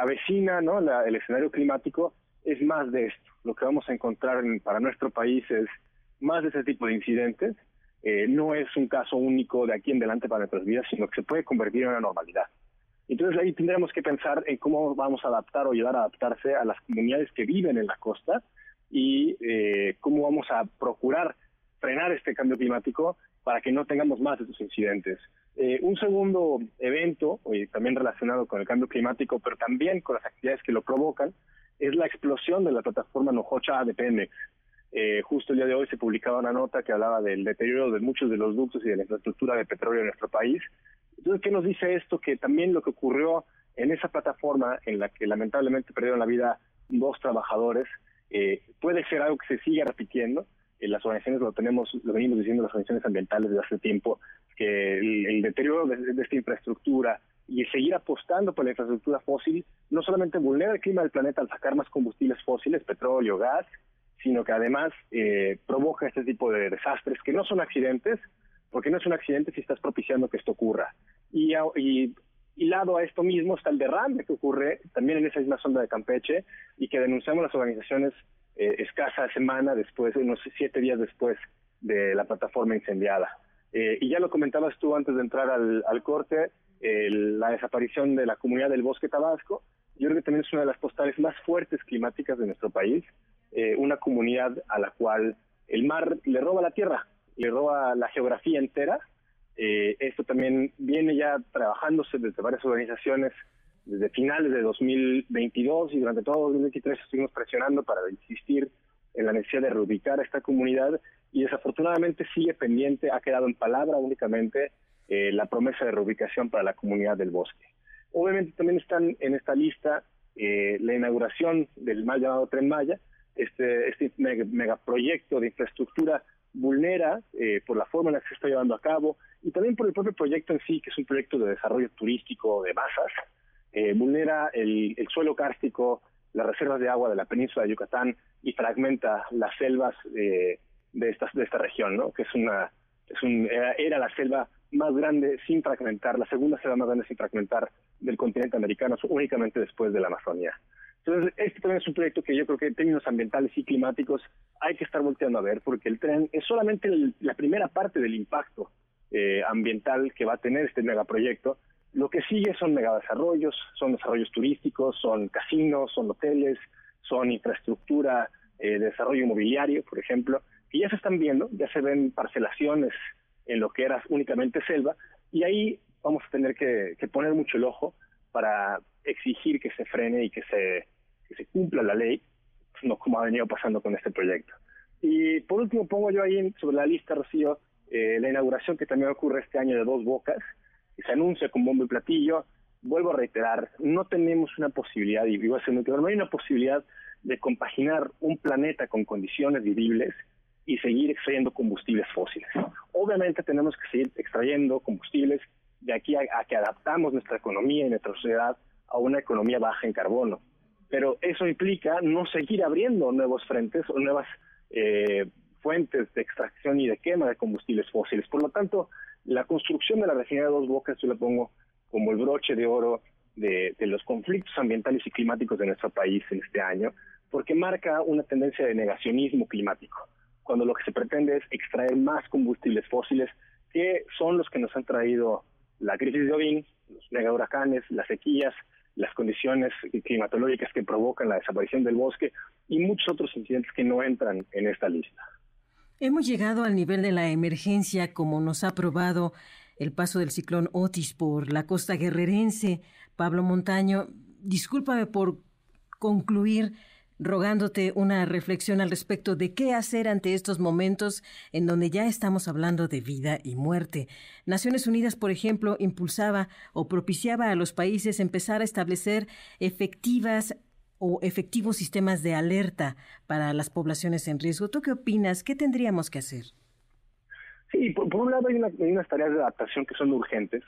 avecina ¿no? el escenario climático es más de esto. Lo que vamos a encontrar para nuestro país es más de ese tipo de incidentes eh, no es un caso único de aquí en adelante para nuestras vidas, sino que se puede convertir en una normalidad. Entonces ahí tendremos que pensar en cómo vamos a adaptar o ayudar a adaptarse a las comunidades que viven en la costa y eh, cómo vamos a procurar frenar este cambio climático para que no tengamos más de estos incidentes. Eh, un segundo evento, también relacionado con el cambio climático, pero también con las actividades que lo provocan, es la explosión de la plataforma Nojocha de Pemex. Eh, justo el día de hoy se publicaba una nota que hablaba del deterioro de muchos de los ductos y de la infraestructura de petróleo en nuestro país. Entonces, ¿qué nos dice esto? Que también lo que ocurrió en esa plataforma en la que lamentablemente perdieron la vida dos trabajadores eh, puede ser algo que se siga repitiendo. En las organizaciones lo tenemos, lo venimos diciendo las organizaciones ambientales desde hace tiempo, que el, deterioro de, de, esta infraestructura y seguir apostando por la infraestructura fósil no solamente vulnera el clima del planeta al sacar más combustibles fósiles, petróleo, gas, sino que además eh, provoca este tipo de desastres que no son accidentes, porque no es un accidente si estás propiciando que esto ocurra. Y, y, a esto mismo está el derrame que ocurre también en esa misma zona de Campeche y que denunciamos las organizaciones eh, escasa semana después, unos siete días después de la plataforma incendiada. Eh, y ya lo comentabas tú antes de entrar al, al corte, la desaparición de la comunidad del bosque tabasco, yo creo que también es una de las postales más fuertes climáticas de nuestro país eh, una comunidad a la cual el mar le roba la tierra, le roba la geografía entera. Eh, esto también viene ya trabajándose desde varias organizaciones desde finales de 2022 y durante todo 2023 estuvimos presionando para insistir en la necesidad de reubicar a esta comunidad y desafortunadamente sigue pendiente, ha quedado en palabra únicamente eh, la promesa de reubicación para la comunidad del bosque. Obviamente también están en esta lista la inauguración del mal llamado Tren Maya, este, este megaproyecto de infraestructura vulnera eh, por la forma en la que se está llevando a cabo y también por el propio proyecto en sí, que es un proyecto de desarrollo turístico de masas, eh, vulnera el, suelo kárstico, las reservas de agua de la península de Yucatán y fragmenta las selvas eh, de, esta, de esta región, ¿no? que es una, es un, era la selva más grande sin fragmentar, la segunda selva más grande sin fragmentar del continente americano, únicamente después de la Amazonía. Entonces, este también es un proyecto que yo creo que en términos ambientales y climáticos hay que estar volteando a ver, porque el tren es solamente la primera parte del impacto eh, ambiental que va a tener este megaproyecto. Lo que sigue son megadesarrollos, son desarrollos turísticos, son casinos, son hoteles, son infraestructura, eh, desarrollo inmobiliario, por ejemplo, que ya se están viendo, ya se ven parcelaciones en lo que era únicamente selva, y ahí vamos a tener que poner mucho el ojo para exigir que se frene y que se, que se cumpla la ley, no como ha venido pasando con este proyecto. Y por último pongo yo ahí sobre la lista, Rocío, eh, la inauguración que también ocurre este año de Dos Bocas, se anuncia con bombo y platillo. Vuelvo a reiterar, no tenemos una posibilidad, y vivo ser muy no hay una posibilidad de compaginar un planeta con condiciones vivibles y seguir extrayendo combustibles fósiles. Obviamente tenemos que seguir extrayendo combustibles de aquí a, que adaptamos nuestra economía y nuestra sociedad a una economía baja en carbono. Pero eso implica no seguir abriendo nuevos frentes o nuevas eh, fuentes de extracción y de quema de combustibles fósiles. Por lo tanto, la construcción de la refinería de Dos Bocas yo la pongo como el broche de oro de, los conflictos ambientales y climáticos de nuestro país en este año, porque marca una tendencia de negacionismo climático, cuando lo que se pretende es extraer más combustibles fósiles, que son los que nos han traído la crisis de Odín, los mega huracanes, las sequías, las condiciones climatológicas que provocan la desaparición del bosque y muchos otros incidentes que no entran en esta lista. Hemos llegado al nivel de la emergencia como nos ha probado el paso del ciclón Otis por la costa guerrerense. Pablo Montaño, discúlpame por concluir rogándote una reflexión al respecto de qué hacer ante estos momentos en donde ya estamos hablando de vida y muerte. Naciones Unidas, por ejemplo, impulsaba o propiciaba a los países empezar a establecer efectivas o efectivos sistemas de alerta para las poblaciones en riesgo. ¿Tú qué opinas? ¿Qué tendríamos que hacer? Sí, por, un lado hay, hay, unas tareas de adaptación que son urgentes,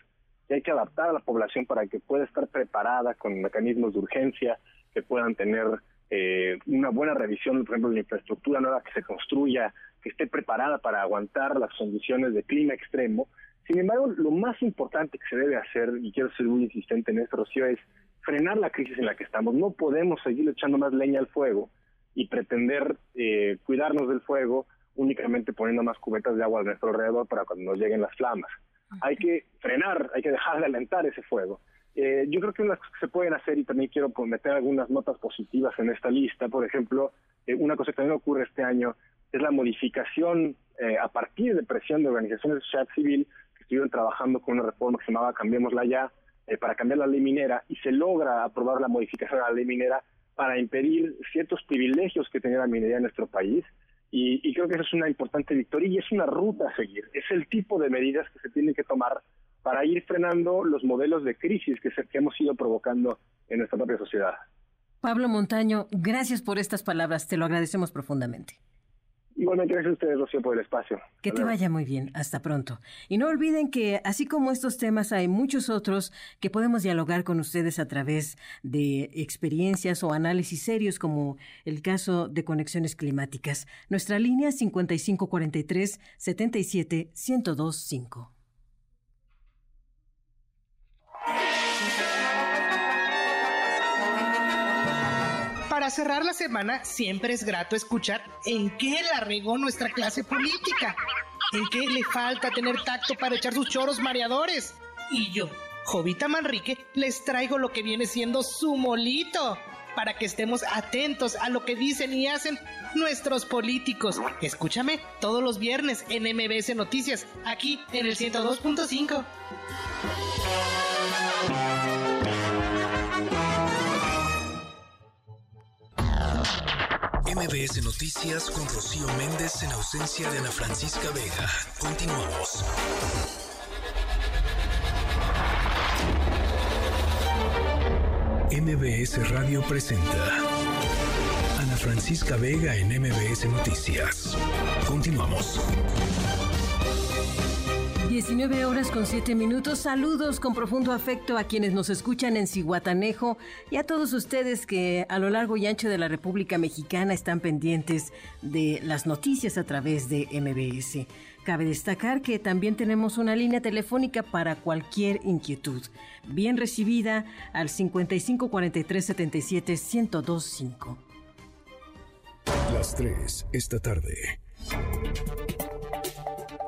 y hay que adaptar a la población para que pueda estar preparada con mecanismos de urgencia, que puedan tener eh, una buena revisión, por ejemplo, de la infraestructura nueva que se construya, que esté preparada para aguantar las condiciones de clima extremo. Sin embargo, lo más importante que se debe hacer, y quiero ser muy insistente en esto, Rocío, es frenar la crisis en la que estamos. No podemos seguir echando más leña al fuego y pretender eh, cuidarnos del fuego únicamente poniendo más cubetas de agua a nuestro alrededor para cuando nos lleguen las flamas. Hay que frenar, hay que dejar de alentar ese fuego. Eh, yo creo que unas cosas que se pueden hacer y también quiero meter algunas notas positivas en esta lista. Por ejemplo, eh, una cosa que también ocurre este año es la modificación eh, a partir de presión de organizaciones de sociedad civil que estuvieron trabajando con una reforma que se llamaba Cambiémosla Ya para cambiar la ley minera y se logra aprobar la modificación a la ley minera para impedir ciertos privilegios que tenía la minería en nuestro país. Y, creo que esa es una importante victoria y es una ruta a seguir. Es el tipo de medidas que se tienen que tomar para ir frenando los modelos de crisis que, que hemos ido provocando en nuestra propia sociedad. Pablo Montaño, gracias por estas palabras, te lo agradecemos profundamente. Igualmente, gracias a ustedes, Rocío, por el espacio. Que te vaya muy bien. Hasta pronto. Y no olviden que, así como estos temas, hay muchos otros que podemos dialogar con ustedes a través de experiencias o análisis serios, como el caso de conexiones climáticas. Nuestra línea 5543 77 1025. Para cerrar la semana, siempre es grato escuchar en qué la regó nuestra clase política, en qué le falta tener tacto para echar sus choros mareadores. Y yo, Jovita Manrique, les traigo lo que viene siendo su molito, para que estemos atentos a lo que dicen y hacen nuestros políticos. Escúchame todos los viernes en MBS Noticias, aquí en el 102.5. MBS Noticias con Rocío Méndez en ausencia de Ana Francisca Vega. Continuamos. MBS Radio presenta Ana Francisca Vega en MBS Noticias. Continuamos. 19 horas con 7 minutos. Saludos con profundo afecto a quienes nos escuchan en Cihuatanejo y a todos ustedes que a lo largo y ancho de la República Mexicana están pendientes de las noticias a través de MBS. Cabe destacar que también tenemos una línea telefónica para cualquier inquietud, bien recibida al 55 43 77 1025. Las 3 esta tarde.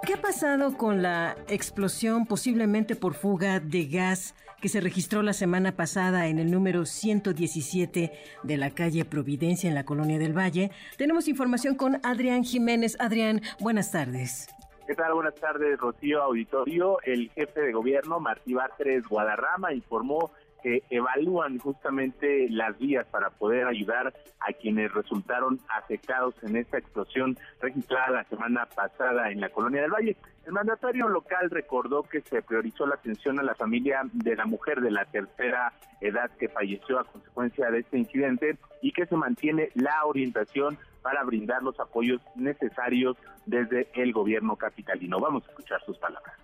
¿Qué ha pasado con la explosión posiblemente por fuga de gas que se registró la semana pasada en el número 117 de la calle Providencia en la Colonia del Valle? Tenemos información con Adrián Jiménez. Adrián, buenas tardes. ¿Qué tal? Buenas tardes, Rocío Auditorio. El jefe de gobierno, Martí Bartres Guadarrama, informó que evalúan justamente las vías para poder ayudar a quienes resultaron afectados en esta explosión registrada la semana pasada en la Colonia del Valle. El mandatario local recordó que se priorizó la atención a la familia de la mujer de la tercera edad que falleció a consecuencia de este incidente y que se mantiene la orientación para brindar los apoyos necesarios desde el gobierno capitalino. Vamos a escuchar sus palabras.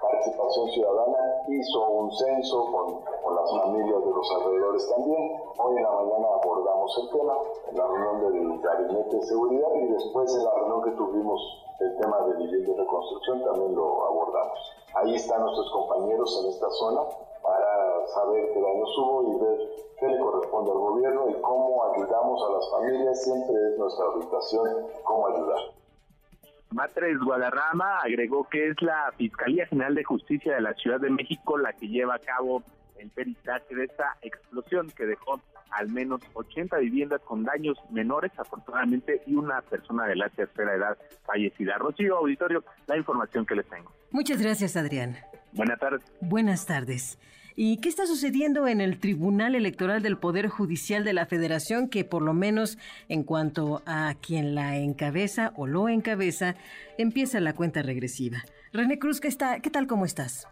Participación Ciudadana hizo un censo con con las familias de los alrededores también. Hoy en la mañana abordamos el tema en la reunión del Gabinete de Seguridad y después en la reunión que tuvimos el tema de vivienda y reconstrucción también lo abordamos. Ahí están nuestros compañeros en esta zona para saber qué daños hubo y ver qué le corresponde al gobierno y cómo ayudamos a las familias. Siempre es nuestra orientación cómo ayudar. Matres Guadarrama agregó que es la Fiscalía General de Justicia de la Ciudad de México la que lleva a cabo el peritaje de esta explosión que dejó al menos 80 viviendas con daños menores, afortunadamente, y una persona de la tercera edad fallecida. Rocío Auditorio, la información que les tengo. Muchas gracias, Adrián. Buenas tardes. Buenas tardes. ¿Y qué está sucediendo en el Tribunal Electoral del Poder Judicial de la Federación que por lo menos en cuanto a quien la encabeza o lo encabeza, empieza la cuenta regresiva? René Cruz, ¿qué, está, qué tal? ¿Cómo estás?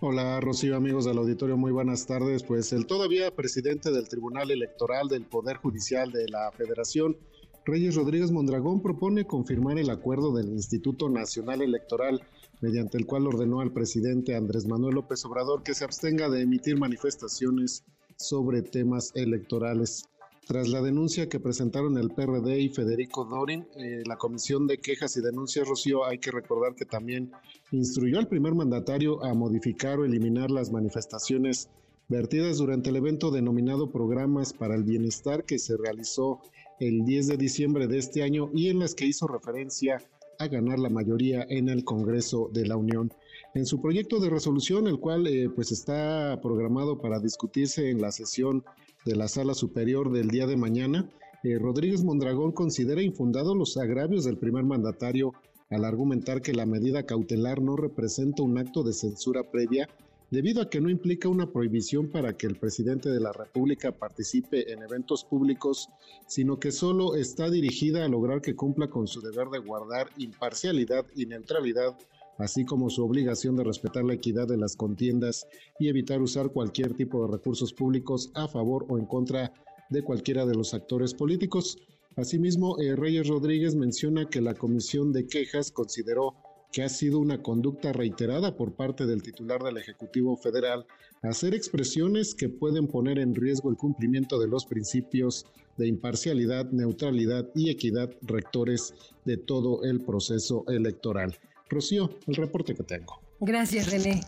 Hola Rocío, amigos del auditorio, muy buenas tardes. Pues el todavía presidente del Tribunal Electoral del Poder Judicial de la Federación, Reyes Rodríguez Mondragón, propone confirmar el acuerdo del Instituto Nacional Electoral mediante el cual ordenó al presidente Andrés Manuel López Obrador que se abstenga de emitir manifestaciones sobre temas electorales. Tras la denuncia que presentaron el PRD y Federico Dorin, eh, la Comisión de Quejas y Denuncias Rocío, hay que recordar que también instruyó al primer mandatario a modificar o eliminar las manifestaciones vertidas durante el evento denominado Programas para el Bienestar que se realizó el 10 de diciembre de este año y en las que hizo referencia ganar la mayoría en el Congreso de la Unión. En su proyecto de resolución, el cual eh, pues está programado para discutirse en la sesión de la Sala Superior del día de mañana, eh, Rodríguez Mondragón considera infundados los agravios del primer mandatario al argumentar que la medida cautelar no representa un acto de censura previa debido a que no implica una prohibición para que el presidente de la República participe en eventos públicos, sino que solo está dirigida a lograr que cumpla con su deber de guardar imparcialidad y neutralidad, así como su obligación de respetar la equidad de las contiendas y evitar usar cualquier tipo de recursos públicos a favor o en contra de cualquiera de los actores políticos. Asimismo, eh, Reyes Rodríguez menciona que la Comisión de Quejas consideró que ha sido una conducta reiterada por parte del titular del Ejecutivo Federal hacer expresiones que pueden poner en riesgo el cumplimiento de los principios de imparcialidad, neutralidad y equidad rectores de todo el proceso electoral. Rocío, el reporte que tengo. Gracias, René.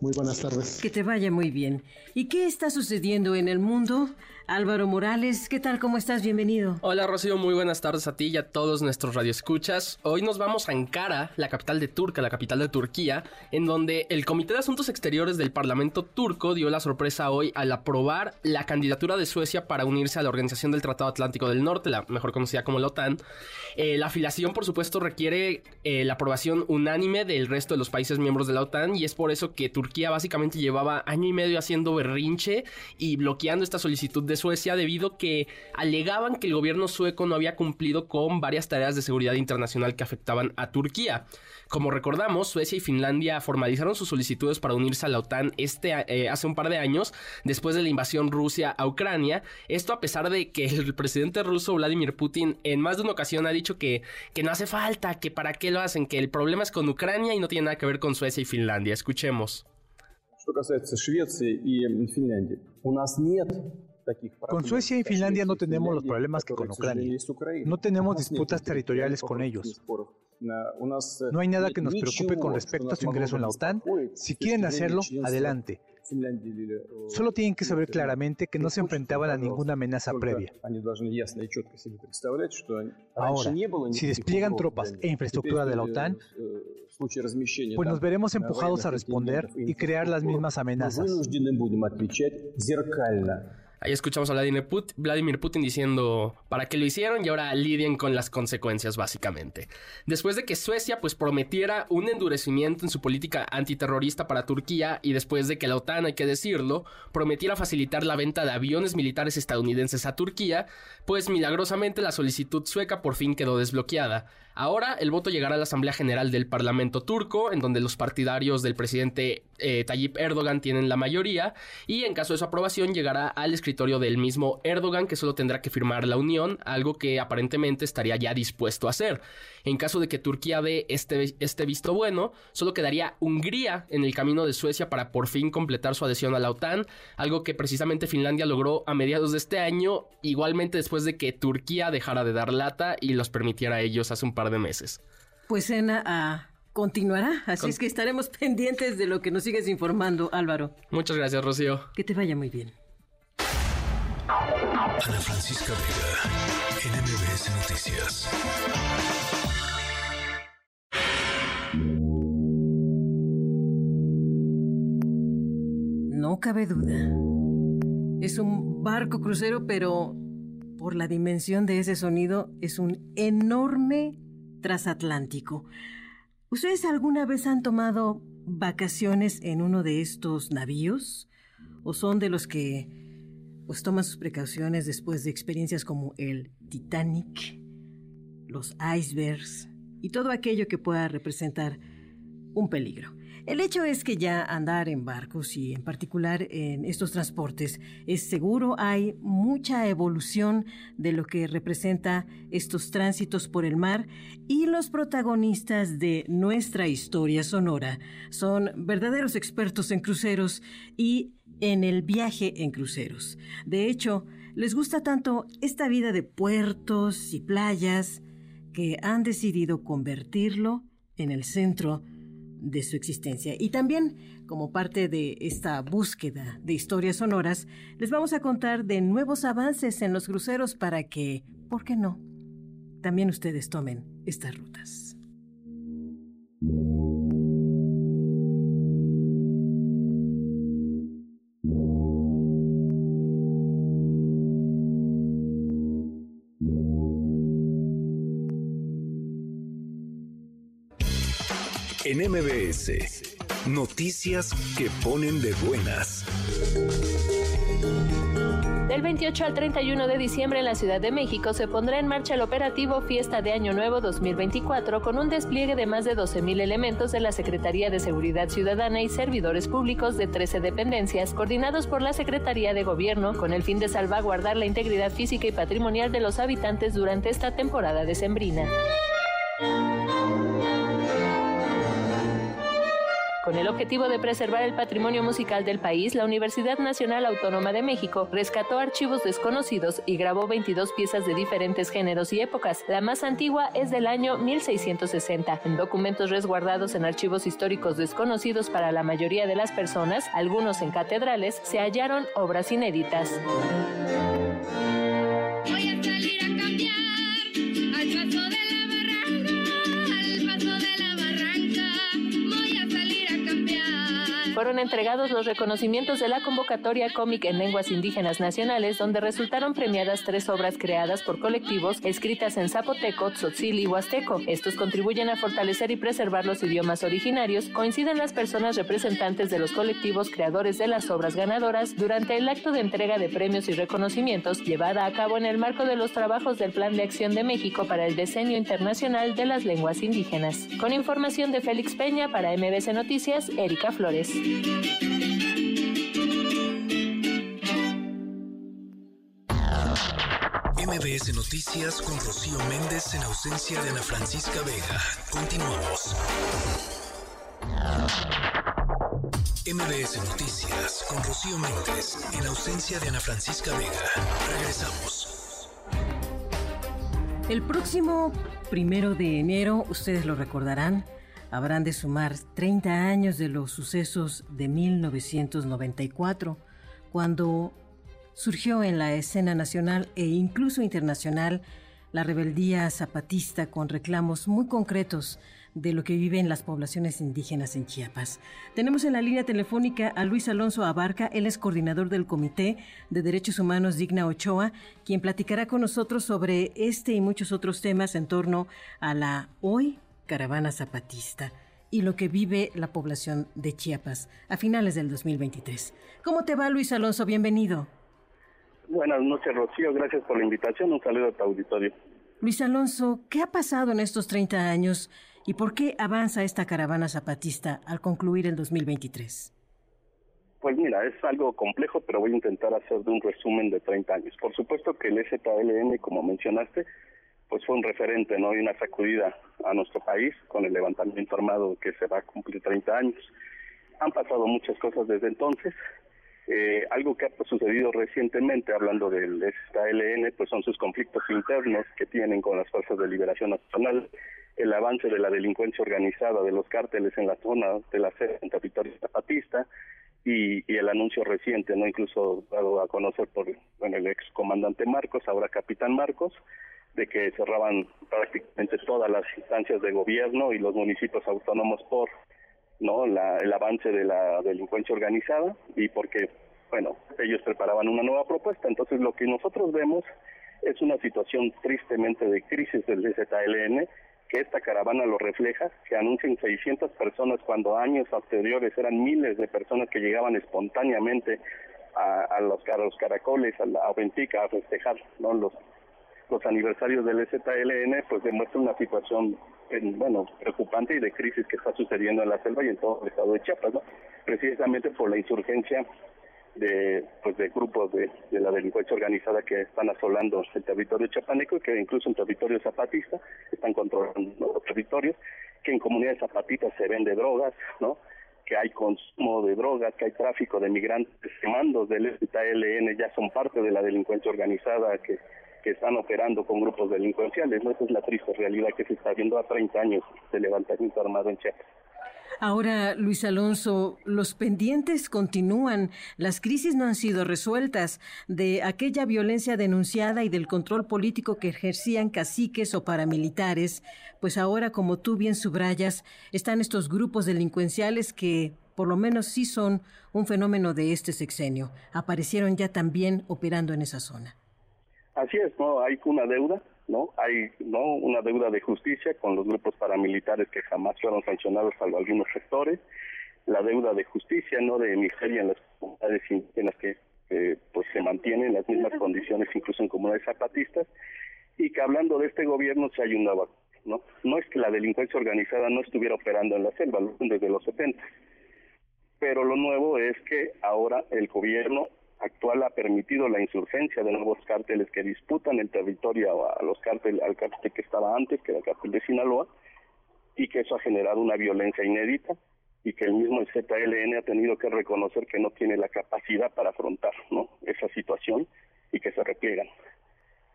Muy buenas tardes. Que te vaya muy bien. ¿Y qué está sucediendo en el mundo? Álvaro Morales, ¿qué tal? ¿Cómo estás? Bienvenido. Hola Rocío, muy buenas tardes a ti y a todos nuestros radioescuchas. Hoy nos vamos a Ankara, la capital de Turca, la capital de Turquía, en donde el Comité de Asuntos Exteriores del Parlamento turco dio la sorpresa hoy al aprobar la candidatura de Suecia para unirse a la Organización del Tratado Atlántico del Norte, la mejor conocida como la OTAN. Eh, la afiliación, por supuesto, requiere eh, la aprobación unánime del resto de los países miembros de la OTAN y es por eso que Turquía básicamente llevaba año y medio haciendo berrinche y bloqueando esta solicitud Suecia debido que alegaban que el gobierno sueco no había cumplido con varias tareas de seguridad internacional que afectaban a Turquía. Como recordamos, Suecia y Finlandia formalizaron sus solicitudes para unirse a la OTAN este, eh, hace un par de años, después de la invasión Rusia a Ucrania. Esto a pesar de que el presidente ruso Vladimir Putin en más de una ocasión ha dicho que, que no hace falta, que para qué lo hacen, que el problema es con Ucrania y no tiene nada que ver con Suecia y Finlandia. Escuchemos. Con Suecia y Finlandia no tenemos los problemas que con Ucrania. No tenemos disputas territoriales con ellos. No hay nada que nos preocupe con respecto a su ingreso en la OTAN. Si quieren hacerlo, adelante. Solo tienen que saber claramente que no se enfrentaban a ninguna amenaza previa. Ahora, si despliegan tropas e infraestructura de la OTAN, pues nos veremos empujados a responder y crear las mismas amenazas. Ahí escuchamos a Vladimir Putin, diciendo para qué lo hicieron y ahora lidien con las consecuencias básicamente. Después de que Suecia pues prometiera un endurecimiento en su política antiterrorista para Turquía y después de que la OTAN, hay que decirlo, prometiera facilitar la venta de aviones militares estadounidenses a Turquía, pues milagrosamente la solicitud sueca por fin quedó desbloqueada. Ahora el voto llegará a la Asamblea General del Parlamento turco, en donde los partidarios del presidente eh, Tayyip Erdogan tienen la mayoría, y en caso de su aprobación llegará al escritorio del mismo Erdogan, que solo tendrá que firmar la unión, algo que aparentemente estaría ya dispuesto a hacer. En caso de que Turquía dé este, este visto bueno, solo quedaría Hungría en el camino de Suecia para por fin completar su adhesión a la OTAN, algo que precisamente Finlandia logró a mediados de este año, igualmente después de que Turquía dejara de dar lata y los permitiera a ellos hace un par de meses. Pues Ena ah, continuará, así es que estaremos pendientes de lo que nos sigues informando, Álvaro. Muchas gracias, Rocío. Que te vaya muy bien. Ana Francisca Vega, NMBS Noticias. No cabe duda. Es un barco crucero, pero por la dimensión de ese sonido, es un enorme transatlántico. ¿Ustedes alguna vez han tomado vacaciones en uno de estos navíos? ¿O son de los que pues toman sus precauciones después de experiencias como el Titanic, los icebergs y todo aquello que pueda representar un peligro? El hecho es que ya andar en barcos y en particular en estos transportes es seguro, hay mucha evolución de lo que representa estos tránsitos por el mar y los protagonistas de nuestra historia sonora son verdaderos expertos en cruceros y en el viaje en cruceros. De hecho, les gusta tanto esta vida de puertos y playas que han decidido convertirlo en el centro de su existencia. Y también, como parte de esta búsqueda de historias sonoras, les vamos a contar de nuevos avances en los cruceros para que, ¿por qué no?, también ustedes tomen estas rutas. En MBS. Noticias que ponen de buenas. Del 28 al 31 de diciembre en la Ciudad de México se pondrá en marcha el operativo Fiesta de Año Nuevo 2024 con un despliegue de más de 12.000 elementos de la Secretaría de Seguridad Ciudadana y servidores públicos de 13 dependencias, coordinados por la Secretaría de Gobierno, con el fin de salvaguardar la integridad física y patrimonial de los habitantes durante esta temporada decembrina. Con el objetivo de preservar el patrimonio musical del país, la Universidad Nacional Autónoma de México rescató archivos desconocidos y grabó 22 piezas de diferentes géneros y épocas. La más antigua es del año 1660. En documentos resguardados en archivos históricos desconocidos para la mayoría de las personas, algunos en catedrales, se hallaron obras inéditas. Fueron entregados los reconocimientos de la convocatoria cómic en lenguas indígenas nacionales, donde resultaron premiadas tres obras creadas por colectivos escritas en zapoteco, tzotzil y huasteco. Estos contribuyen a fortalecer y preservar los idiomas originarios. Coinciden las personas representantes de los colectivos creadores de las obras ganadoras durante el acto de entrega de premios y reconocimientos llevada a cabo en el marco de los trabajos del Plan de Acción de México para el Diseño Internacional de las Lenguas Indígenas. Con información de Félix Peña para MBC Noticias, Erika Flores. MBS Noticias con Rocío Méndez en ausencia de Ana Francisca Vega. Continuamos. MBS Noticias con Rocío Méndez en ausencia de Ana Francisca Vega. Regresamos. El próximo primero de enero, ustedes lo recordarán, habrán de sumar 30 años de los sucesos de 1994, cuando surgió en la escena nacional e incluso internacional la rebeldía zapatista con reclamos muy concretos de lo que viven las poblaciones indígenas en Chiapas. Tenemos en la línea telefónica a Luis Alonso Abarca, él es coordinador del Comité de Derechos Humanos Digna Ochoa, quien platicará con nosotros sobre este y muchos otros temas en torno a la hoy caravana zapatista y lo que vive la población de Chiapas a finales del 2023. ¿Cómo te va Luis Alonso? Bienvenido. Buenas noches, Rocío. Gracias por la invitación. Un saludo a tu auditorio. Luis Alonso, ¿qué ha pasado en estos 30 años y por qué avanza esta caravana zapatista al concluir el 2023? Pues mira, es algo complejo, pero voy a intentar hacer de un resumen de 30 años. Por supuesto que el ZLN, como mencionaste, pues fue un referente, ¿no? Y una sacudida a nuestro país con el levantamiento armado que se va a cumplir 30 años. Han pasado muchas cosas desde entonces. Eh, algo que ha sucedido recientemente, hablando del ZLN, pues son sus conflictos internos que tienen con las fuerzas de liberación nacional, el avance de la delincuencia organizada de los cárteles en la zona de la sede en territorio zapatista y, el anuncio reciente, no incluso dado a conocer por el ex comandante Marcos, ahora capitán Marcos, de que cerraban prácticamente todas las instancias de gobierno y los municipios autónomos por no la, el avance de la delincuencia organizada y porque bueno ellos preparaban una nueva propuesta entonces lo que nosotros vemos es una situación tristemente de crisis del ZLN que esta caravana lo refleja, que anuncian 600 personas cuando años anteriores eran miles de personas que llegaban espontáneamente a, los, caracoles, a la Aventica a festejar ¿no? los, los aniversarios del ZLN, pues demuestra una situación bueno, preocupante y de crisis que está sucediendo en la selva y en todo el estado de Chiapas, precisamente por la insurgencia de pues de grupos de, la delincuencia organizada que están asolando el territorio chapaneco y que incluso en territorio zapatista están controlando los territorios, que en comunidades zapatistas se vende drogas, ¿no? que hay consumo de drogas, que hay tráfico de migrantes, mandos del ZLN ya son parte de la delincuencia organizada que, que están operando con grupos delincuenciales, ¿no? Esa es la triste realidad que se está viendo a 30 años de levantamiento armado en Chiapas. Ahora, Luis Alonso, los pendientes continúan, las crisis no han sido resueltas de aquella violencia denunciada y del control político que ejercían caciques o paramilitares, pues ahora, como tú bien subrayas, están estos grupos delincuenciales que por lo menos sí son un fenómeno de este sexenio. Aparecieron ya también operando en esa zona. Así es, no hay una deuda ¿no? Hay no una deuda de justicia con los grupos paramilitares que jamás fueron sancionados salvo algunos sectores, la deuda de justicia, no de miseria en las comunidades en las que pues se mantienen las mismas condiciones incluso en comunidades zapatistas. Y que hablando de este gobierno se hay una ¿no? No es que la delincuencia organizada no estuviera operando en la selva desde los 70, pero lo nuevo es que ahora el gobierno actual ha permitido la insurgencia de nuevos cárteles que disputan el territorio a los cárteles, al cártel que estaba antes, que era el cártel de Sinaloa, y que eso ha generado una violencia inédita y que el mismo ZLN ha tenido que reconocer que no tiene la capacidad para afrontar esa situación y que se repliegan.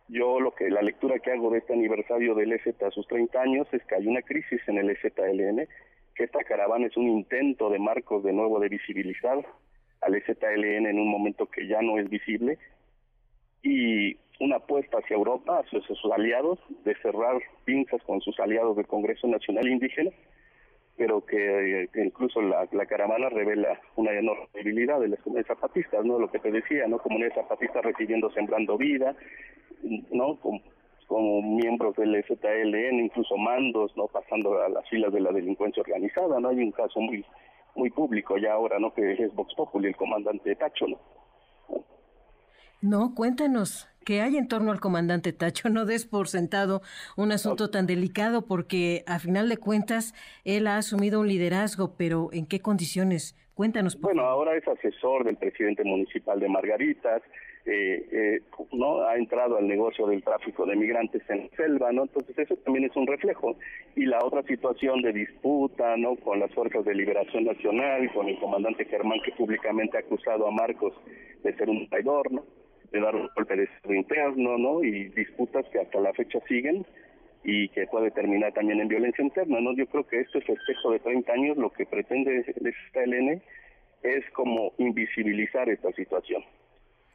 Yo lo que la lectura que hago de este aniversario del EZ a sus 30 años es que hay una crisis en el ZLN, que esta caravana es un intento de Marcos de nuevo de visibilizar al EZLN en un momento que ya no es visible y una apuesta hacia Europa, hacia sus aliados, de cerrar pinzas con sus aliados del Congreso Nacional Indígena, pero que, incluso la, caravana revela una enorme debilidad de las comunidades zapatistas, ¿no? Lo que te decía, ¿no? Comunidades zapatistas recibiendo Sembrando Vida, ¿no? Como, miembros del EZLN, incluso mandos, ¿no? Pasando a las filas de la delincuencia organizada, ¿no? Hay un caso muy muy público ya ahora, ¿no? Que es Vox Populi, el comandante Tacho, ¿no? No, cuéntanos, ¿qué hay en torno al comandante Tacho? No des por sentado un asunto tan delicado porque a final de cuentas él ha asumido un liderazgo, pero ¿en qué condiciones? Cuéntanos. Por bueno, ahora es asesor del presidente municipal de Margaritas, eh, eh, no ha entrado al negocio del tráfico de migrantes en selva, ¿no? Entonces eso también es un reflejo. Y la otra situación de disputa, ¿no? Con las fuerzas de liberación nacional, con el comandante Germán que públicamente ha acusado a Marcos de ser un traidor, ¿no? De dar un golpe de estado interno, ¿no? Y disputas que hasta la fecha siguen y que puede terminar también en violencia interna, ¿no? Yo creo que este festejo de 30 años lo que pretende el SLN es como invisibilizar esta situación.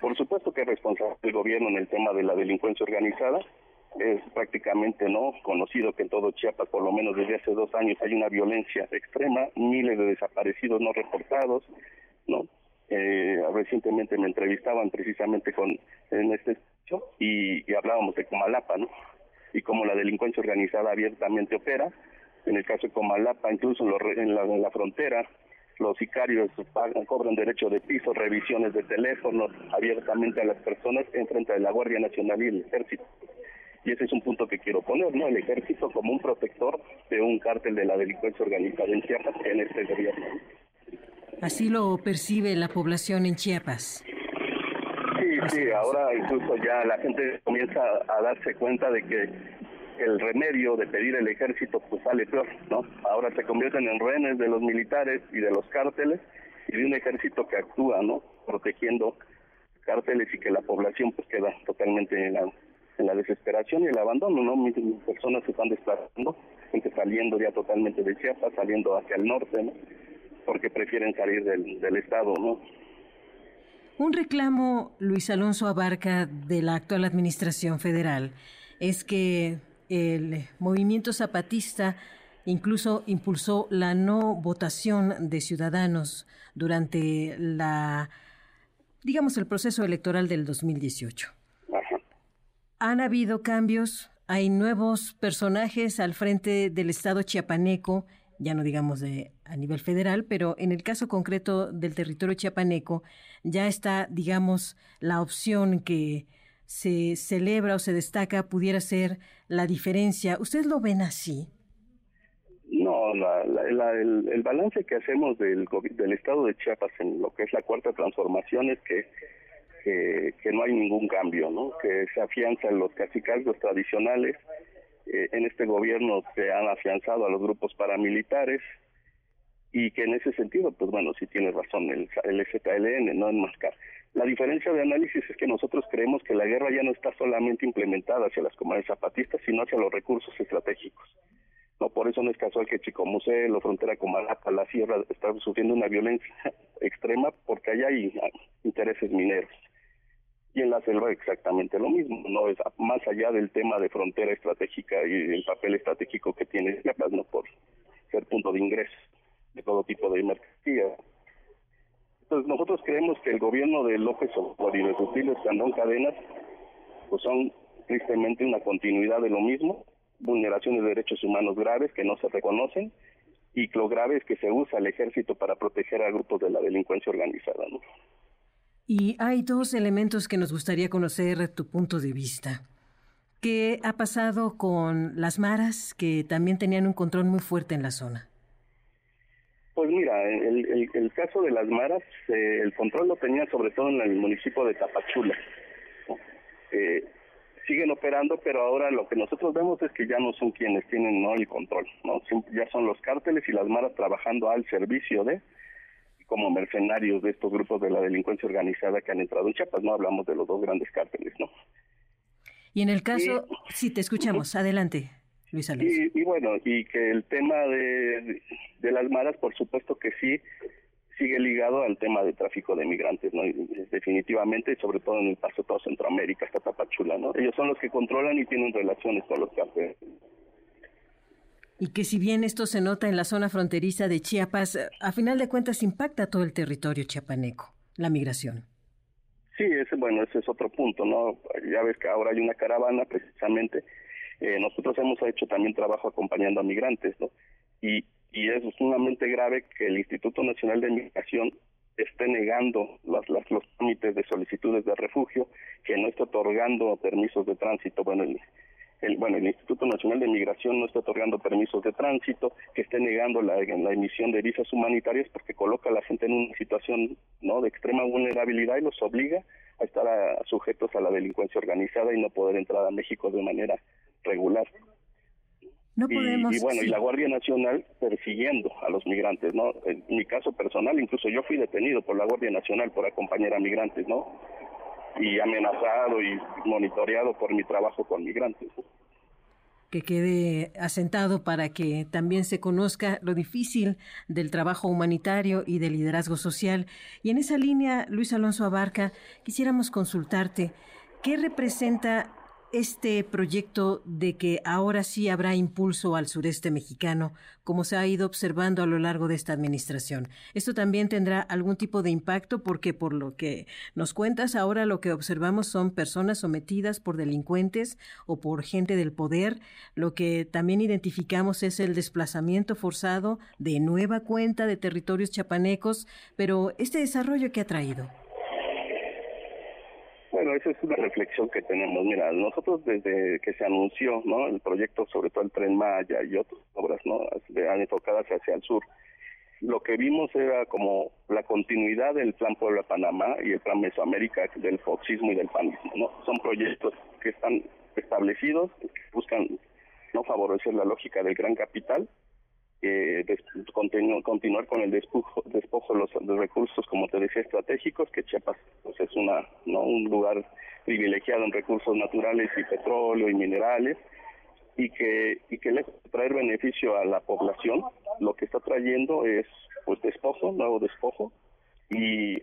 Por supuesto que es responsable el gobierno en el tema de la delincuencia organizada. Es prácticamente no conocido que en todo Chiapas, por lo menos desde hace dos años, hay una violencia extrema, miles de desaparecidos no reportados, ¿no? Eh, recientemente me entrevistaban precisamente con en este hecho y, hablábamos de Comalapa, ¿no? Y cómo la delincuencia organizada abiertamente opera. En el caso de Comalapa, incluso en, en la frontera, los sicarios pagan, cobran derecho de piso, revisiones de teléfonos abiertamente a las personas en frente de la Guardia Nacional y el Ejército. Y ese es un punto que quiero poner, ¿no? El ejército como un protector de un cártel de la delincuencia organizada en Chiapas en este gobierno. Así lo percibe la población en Chiapas. Sí, sí, ahora incluso ya la gente comienza a darse cuenta de que el remedio de pedir el ejército pues sale peor, ¿no? Ahora se convierten en rehenes de los militares y de los cárteles y de un ejército que actúa, ¿no? Protegiendo cárteles y que la población pues queda totalmente en la, en la desesperación y el abandono, ¿no? Mis, personas se están desplazando, gente saliendo ya totalmente de Chiapas, saliendo hacia el norte, ¿no? Porque prefieren salir del, del estado, ¿no? Un reclamo, Luis Alonso Abarca, de la actual administración federal es que el movimiento zapatista incluso impulsó la no votación de ciudadanos durante la, digamos, el proceso electoral del 2018. Han habido cambios, hay nuevos personajes al frente del Estado chiapaneco, ya no digamos de a nivel federal, pero en el caso concreto del territorio chiapaneco ya está, digamos, la opción que se celebra o se destaca pudiera ser la diferencia. ¿Ustedes lo ven así? No, el, balance que hacemos del, del estado de Chiapas en lo que es la cuarta transformación es que, que, no hay ningún cambio, ¿no? que se afianzan los cacicazgos tradicionales. Eh, en este gobierno se han afianzado a los grupos paramilitares y que en ese sentido, pues bueno, sí tiene razón el, el ZLN, no enmascar. La diferencia de análisis es que nosotros creemos que la guerra ya no está solamente implementada hacia las comunidades zapatistas, sino hacia los recursos estratégicos. No, por eso no es casual que Chicomucé, la frontera con Malapa, la sierra, está sufriendo una violencia extrema porque allá hay intereses mineros. Y en la selva exactamente lo mismo, no es más allá del tema de frontera estratégica y el papel estratégico que tiene Chiapas, no por ser punto de ingreso de todo tipo de mercancía nosotros creemos que el gobierno de López Obrador y de Rutilio Cadenas pues son tristemente una continuidad de lo mismo, vulneraciones de derechos humanos graves que no se reconocen y lo grave es que se usa el ejército para proteger a grupos de la delincuencia organizada. Y hay dos elementos que nos gustaría conocer tu punto de vista. ¿Qué ha pasado con las maras que también tenían un control muy fuerte en la zona? Pues mira, el, el, caso de las maras, eh, el control lo tenía sobre todo en el municipio de Tapachula. Eh, siguen operando, pero ahora lo que nosotros vemos es que ya no son quienes tienen no el control, no ya son los cárteles y las maras trabajando al servicio de como mercenarios de estos grupos de la delincuencia organizada que han entrado en Chiapas, no hablamos de los dos grandes cárteles, ¿no? Y en el caso, si te escuchamos, adelante. Y, bueno, y que el tema de, de las maras, por supuesto que sí, sigue ligado al tema de tráfico de migrantes, ¿no? definitivamente, sobre todo en el paso de toda Centroamérica, hasta Tapachula, ¿no? Ellos son los que controlan y tienen relaciones con los cárteles. Y que si bien esto se nota en la zona fronteriza de Chiapas, a final de cuentas impacta todo el territorio chiapaneco, la migración. Sí, ese, bueno, ese es otro punto, ¿no? Ya ves que ahora hay una caravana precisamente eh, nosotros hemos hecho también trabajo acompañando a migrantes, ¿no? Y, y es sumamente grave que el Instituto Nacional de Migración esté negando los trámites de solicitudes de refugio, que no esté otorgando permisos de tránsito. Bueno, el, bueno, el Instituto Nacional de Migración no está otorgando permisos de tránsito, que esté negando la, la emisión de visas humanitarias porque coloca a la gente en una situación no de extrema vulnerabilidad y los obliga a estar sujetos a la delincuencia organizada y no poder entrar a México de manera regular. No podemos. Y, bueno, y la Guardia Nacional persiguiendo a los migrantes, ¿no? En mi caso personal, incluso yo fui detenido por la Guardia Nacional por acompañar a migrantes, ¿no? Y amenazado y monitoreado por mi trabajo con migrantes que quede asentado para que también se conozca lo difícil del trabajo humanitario y del liderazgo social. Y en esa línea, Luis Alonso Abarca, quisiéramos consultarte, ¿qué representa este proyecto de que ahora sí habrá impulso al sureste mexicano, como se ha ido observando a lo largo de esta administración. Esto también tendrá algún tipo de impacto porque por lo que nos cuentas ahora lo que observamos son personas sometidas por delincuentes o por gente del poder. Lo que también identificamos es el desplazamiento forzado de nueva cuenta de territorios chapanecos, pero este desarrollo que ha traído. Bueno, esa es una reflexión que tenemos. Mira, nosotros desde que se anunció, ¿no? El proyecto, sobre todo el Tren Maya y otras obras, ¿no? enfocadas hacia el sur, lo que vimos era como la continuidad del Plan Puebla-Panamá y el Plan Mesoamérica del foxismo y del panismo, ¿no? Son proyectos que están establecidos, que buscan no favorecer la lógica del gran capital, eh, continuar con el despojo, despojo de los, recursos, como te decía, estratégicos, que Chiapas pues, es una no un lugar privilegiado en recursos naturales y petróleo y minerales, y que y que lejos traer beneficio a la población, lo que está trayendo es pues despojo, nuevo despojo y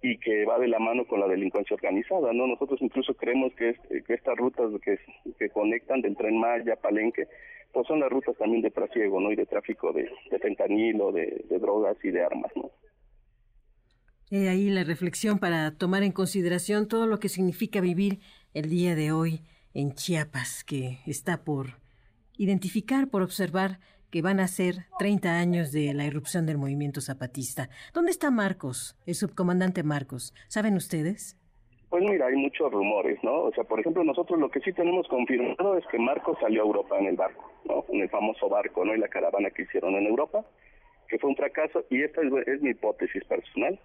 y que va de la mano con la delincuencia organizada, ¿no? Nosotros incluso creemos que, que estas rutas que, que conectan del Tren Maya, Palenque, pues son las rutas también de trasiego, ¿no? Y de tráfico de, de de, de drogas y de armas, ¿no? He ahí la reflexión para tomar en consideración todo lo que significa vivir el día de hoy en Chiapas, que está por identificar, por observar que van a ser 30 años de la irrupción del movimiento zapatista. ¿Dónde está Marcos, el subcomandante Marcos? ¿Saben ustedes? Pues mira, hay muchos rumores, ¿no? O sea, por ejemplo, nosotros lo que sí tenemos confirmado es que Marcos salió a Europa en el barco, ¿no? En el famoso barco, ¿no? Y la caravana que hicieron en Europa, que fue un fracaso, y esta es mi hipótesis personal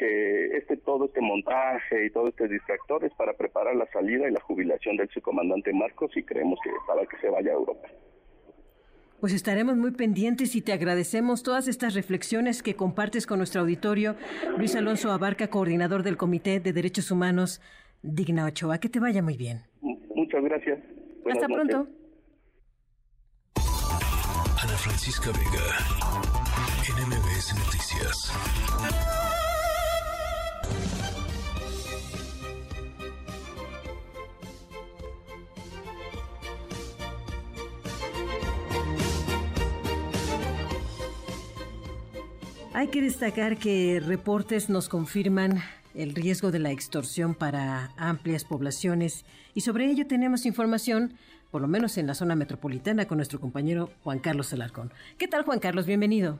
que este todo este montaje y todo este distractor es para preparar la salida y la jubilación del subcomandante Marcos y creemos que para que se vaya a Europa. Pues estaremos muy pendientes y te agradecemos todas estas reflexiones que compartes con nuestro auditorio. Luis Alonso Abarca, coordinador del Comité de Derechos Humanos Digna Ochoa. Que te vaya muy bien. Muchas gracias. Hasta pronto. Ana Francisca Vega, NMBS Noticias. Hay que destacar que reportes nos confirman el riesgo de la extorsión para amplias poblaciones y sobre ello tenemos información, por lo menos en la zona metropolitana, con nuestro compañero Juan Carlos Alarcón. ¿Qué tal Juan Carlos? Bienvenido.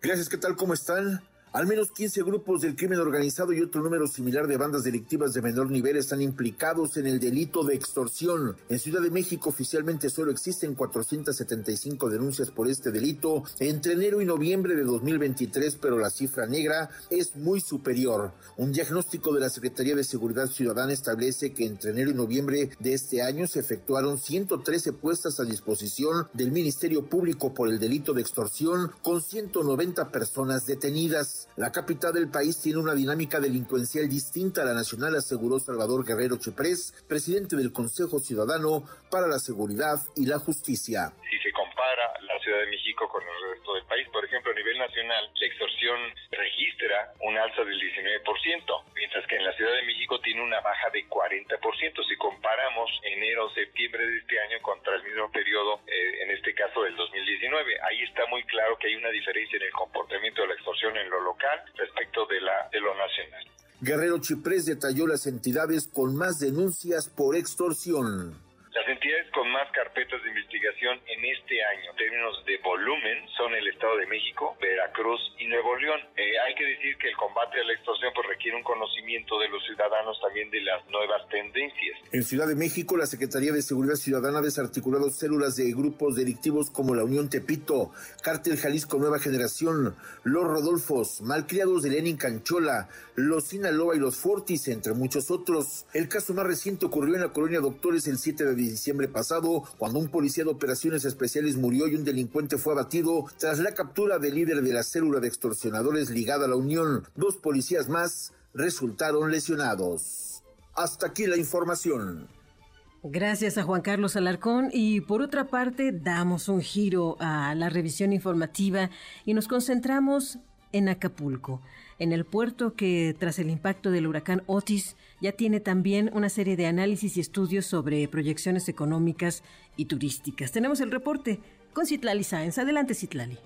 Gracias, ¿qué tal? ¿Cómo están? Al menos 15 grupos del crimen organizado y otro número similar de bandas delictivas de menor nivel están implicados en el delito de extorsión. En Ciudad de México oficialmente solo existen 475 denuncias por este delito entre enero y noviembre de 2023, pero la cifra negra es muy superior. Un diagnóstico de la Secretaría de Seguridad Ciudadana establece que entre enero y noviembre de este año se efectuaron 113 puestas a disposición del Ministerio Público por el delito de extorsión con 190 personas detenidas. La capital del país tiene una dinámica delincuencial distinta a la nacional, aseguró Salvador Guerrero Chiprés, presidente del Consejo Ciudadano para la Seguridad y la Justicia. Si se compara la Ciudad de México con el resto del país, por ejemplo, a nivel nacional, la extorsión registra un alza del 19%, mientras que en la Ciudad de México tiene una baja de 40%. Si comparamos enero-septiembre de este año contra el mismo periodo, eh, en este caso del 2019, ahí está muy claro que hay una diferencia en el comportamiento de la extorsión en lo local respecto de, la, de lo nacional. Guerrero Chiprés detalló las entidades con más denuncias por extorsión. Las entidades con más carpetas de investigación en este año, en términos de volumen, son el Estado de México, Veracruz y Nuevo León. Eh, hay que decir que el combate a la extorsión pues, requiere un conocimiento de los ciudadanos también de las nuevas tendencias. En Ciudad de México, la Secretaría de Seguridad Ciudadana ha desarticulado células de grupos delictivos como la Unión Tepito, Cártel Jalisco Nueva Generación, Los Rodolfos, Malcriados de Lenin Canchola, Los Sinaloa y los Fortis, entre muchos otros. El caso más reciente ocurrió en la colonia Doctores el 7 de diciembre pasado, cuando un policía de operaciones especiales murió y un delincuente fue abatido tras la captura del líder de la célula de extorsionadores ligada a la Unión. Dos policías más resultaron lesionados. Hasta aquí la información. Gracias a Juan Carlos Alarcón y por otra parte damos un giro a la revisión informativa y nos concentramos en Acapulco en el puerto que tras el impacto del huracán Otis ya tiene también una serie de análisis y estudios sobre proyecciones económicas y turísticas. Tenemos el reporte con Citlali Sáenz. Adelante, Citlali.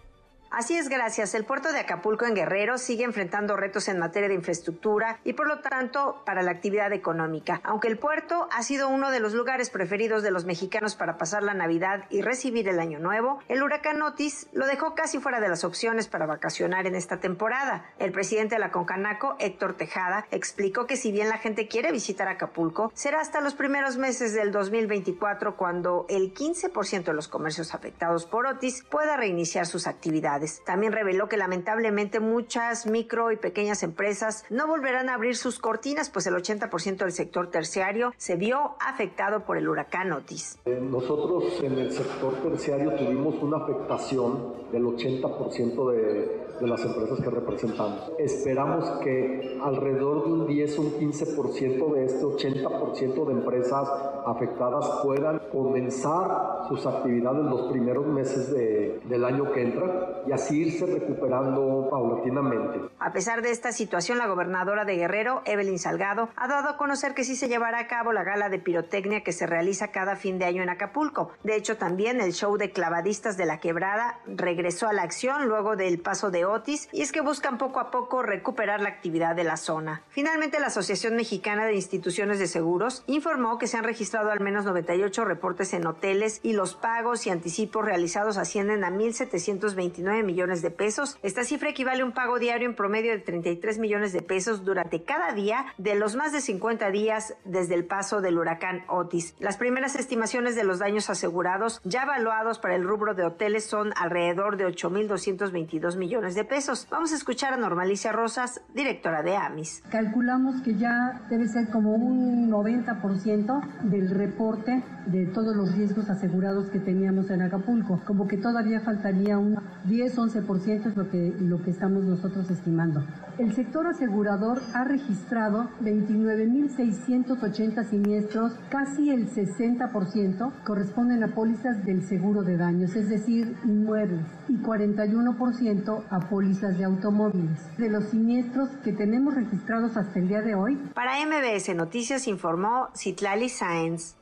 Así es, gracias. El puerto de Acapulco en Guerrero sigue enfrentando retos en materia de infraestructura y por lo tanto para la actividad económica. Aunque el puerto ha sido uno de los lugares preferidos de los mexicanos para pasar la Navidad y recibir el Año Nuevo, el huracán Otis lo dejó casi fuera de las opciones para vacacionar en esta temporada. El presidente de la Concanaco, Héctor Tejada, explicó que si bien la gente quiere visitar Acapulco, será hasta los primeros meses del 2024 cuando el 15% de los comercios afectados por Otis pueda reiniciar sus actividades. También reveló que lamentablemente muchas micro y pequeñas empresas no volverán a abrir sus cortinas, pues el 80% del sector terciario se vio afectado por el huracán Otis. Nosotros en el sector terciario tuvimos una afectación del 80% de, de las empresas que representamos. Esperamos que alrededor de un 10 o un 15% de este 80% de empresas afectadas puedan comenzar sus actividades los primeros meses de, del año que entra y así irse recuperando paulatinamente. A pesar de esta situación, la gobernadora de Guerrero, Evelyn Salgado, ha dado a conocer que sí se llevará a cabo la gala de pirotecnia que se realiza cada fin de año en Acapulco. De hecho, también el show de clavadistas de la quebrada regresó a la acción luego del paso de Otis y es que buscan poco a poco recuperar la actividad de la zona. Finalmente, la Asociación Mexicana de Instituciones de Seguros informó que se han registrado al menos 98 reportes en hoteles y los pagos y anticipos realizados ascienden a 1.729 millones de pesos. Esta cifra equivale a un pago diario en promedio de 33 millones de pesos durante cada día de los más de 50 días desde el paso del huracán Otis. Las primeras estimaciones de los daños asegurados ya evaluados para el rubro de hoteles son alrededor de 8.222 millones de pesos. Vamos a escuchar a Normalicia Rosas, directora de AMIS. Calculamos que ya debe ser como un 90% del reporte de todos los riesgos asegurados que teníamos en Acapulco. Como que todavía faltaría un 10-11% es lo que, lo que estamos nosotros estimando. El sector asegurador ha registrado 29.680 siniestros, casi el 60% corresponden a pólizas del seguro de daños, es decir, inmuebles, y 41% a pólizas de automóviles. De los siniestros que tenemos registrados hasta el día de hoy. Para MBS Noticias informó Citlali Sáenz.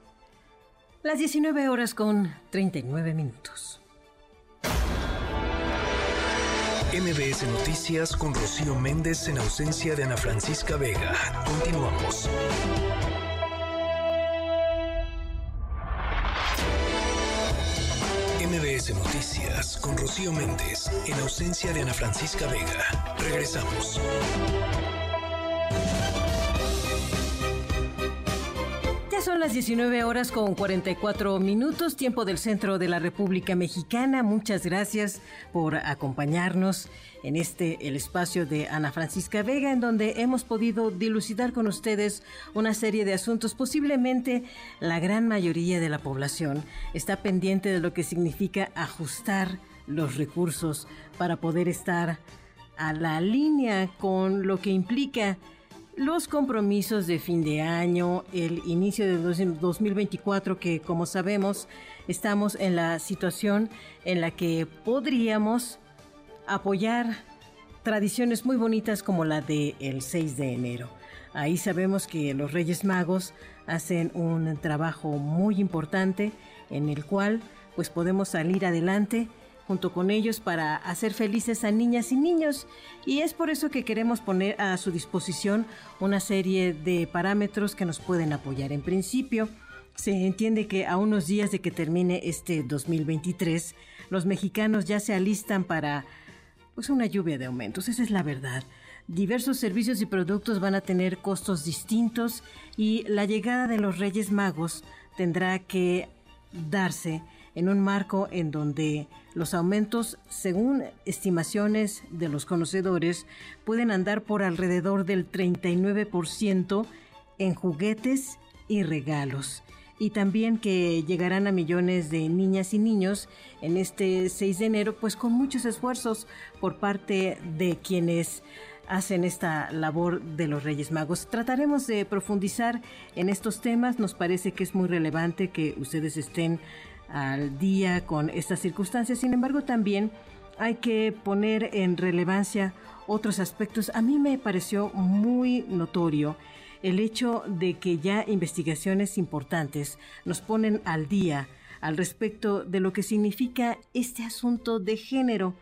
Las 19 horas con 39 minutos. MBS Noticias con Rocío Méndez en ausencia de Ana Francisca Vega. Continuamos. MBS Noticias con Rocío Méndez en ausencia de Ana Francisca Vega. Regresamos. Son las 19 horas con 44 minutos, tiempo del centro de la República Mexicana. Muchas gracias por acompañarnos en este, el espacio de Ana Francisca Vega, en donde hemos podido dilucidar con ustedes una serie de asuntos. Posiblemente la gran mayoría de la población está pendiente de lo que significa ajustar los recursos para poder estar a la línea con lo que implica los compromisos de fin de año, el inicio de 2024 que como sabemos estamos en la situación en la que podríamos apoyar tradiciones muy bonitas como la del el 6 de enero. Ahí sabemos que los Reyes Magos hacen un trabajo muy importante en el cual pues podemos salir adelante junto con ellos para hacer felices a niñas y niños. Y es por eso que queremos poner a su disposición una serie de parámetros que nos pueden apoyar. En principio, se entiende que a unos días de que termine este 2023, los mexicanos ya se alistan para pues una lluvia de aumentos, esa es la verdad. Diversos servicios y productos van a tener costos distintos y la llegada de los Reyes Magos tendrá que darse en un marco en donde los aumentos, según estimaciones de los conocedores, pueden andar por alrededor del 39% en juguetes y regalos. Y también que llegarán a millones de niñas y niños en este 6 de enero, pues con muchos esfuerzos por parte de quienes hacen esta labor de los Reyes Magos. Trataremos de profundizar en estos temas. Nos parece que es muy relevante que ustedes estén al día con estas circunstancias. Sin embargo, también hay que poner en relevancia otros aspectos. A mí me pareció muy notorio el hecho de que ya investigaciones importantes nos ponen al día al respecto de lo que significa este asunto de género.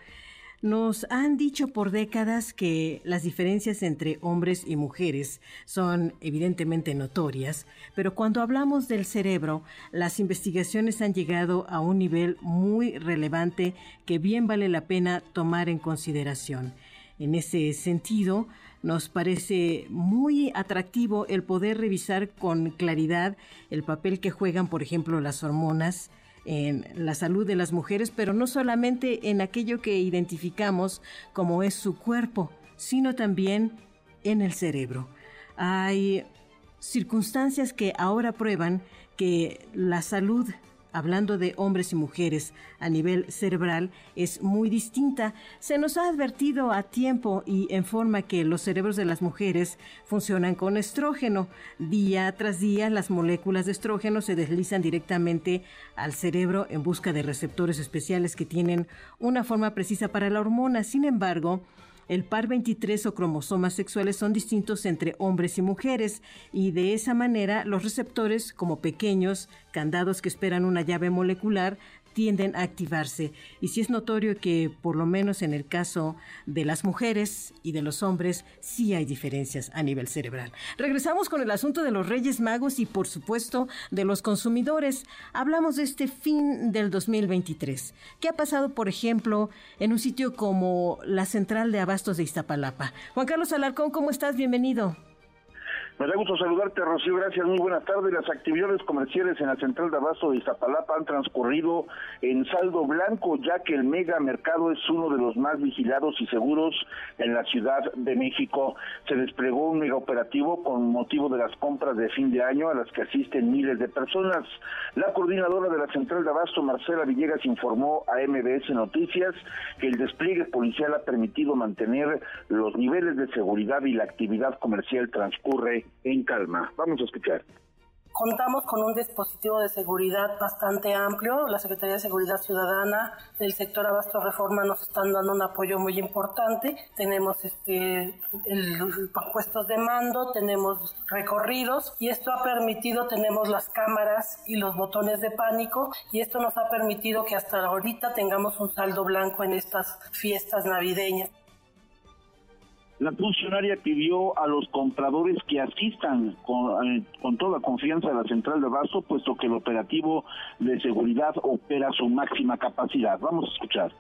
Nos han dicho por décadas que las diferencias entre hombres y mujeres son evidentemente notorias, pero cuando hablamos del cerebro, las investigaciones han llegado a un nivel muy relevante que bien vale la pena tomar en consideración. En ese sentido, nos parece muy atractivo el poder revisar con claridad el papel que juegan, por ejemplo, las hormonas, en la salud de las mujeres, pero no solamente en aquello que identificamos como es su cuerpo, sino también en el cerebro. Hay circunstancias que ahora prueban que la salud hablando de hombres y mujeres a nivel cerebral, es muy distinta. Se nos ha advertido a tiempo y en forma que los cerebros de las mujeres funcionan con estrógeno. Día tras día las moléculas de estrógeno se deslizan directamente al cerebro en busca de receptores especiales que tienen una forma precisa para la hormona. Sin embargo, el par 23 o cromosomas sexuales son distintos entre hombres y mujeres y de esa manera los receptores, como pequeños candados que esperan una llave molecular, tienden a activarse. Y si es notorio que, por lo menos en el caso de las mujeres y de los hombres, sí hay diferencias a nivel cerebral. Regresamos con el asunto de los Reyes Magos y, por supuesto, de los consumidores. Hablamos de este fin del 2023. ¿Qué ha pasado, por ejemplo, en un sitio como la Central de Abastos de Iztapalapa? Juan Carlos Alarcón, ¿cómo estás? Bienvenido. Me da gusto saludarte, Rocío. Gracias. Muy buenas tardes. Las actividades comerciales en la central de abasto de Iztapalapa han transcurrido en saldo blanco, ya que el mega mercado es uno de los más vigilados y seguros en la Ciudad de México. Se desplegó un mega operativo con motivo de las compras de fin de año a las que asisten miles de personas. La coordinadora de la central de abasto, Marcela Villegas, informó a MBS Noticias que el despliegue policial ha permitido mantener los niveles de seguridad y la actividad comercial transcurre en calma. Vamos a escuchar. Contamos con un dispositivo de seguridad bastante amplio. La Secretaría de Seguridad Ciudadana, el sector Abasto Reforma nos están dando un apoyo muy importante. Tenemos este, el, puestos de mando, tenemos recorridos y esto ha permitido, tenemos las cámaras y los botones de pánico y esto nos ha permitido que hasta ahorita tengamos un saldo blanco en estas fiestas navideñas. La funcionaria pidió a los compradores que asistan con, eh, con, toda confianza a la central de abasto, puesto que el operativo de seguridad opera su máxima capacidad. Vamos a escuchar.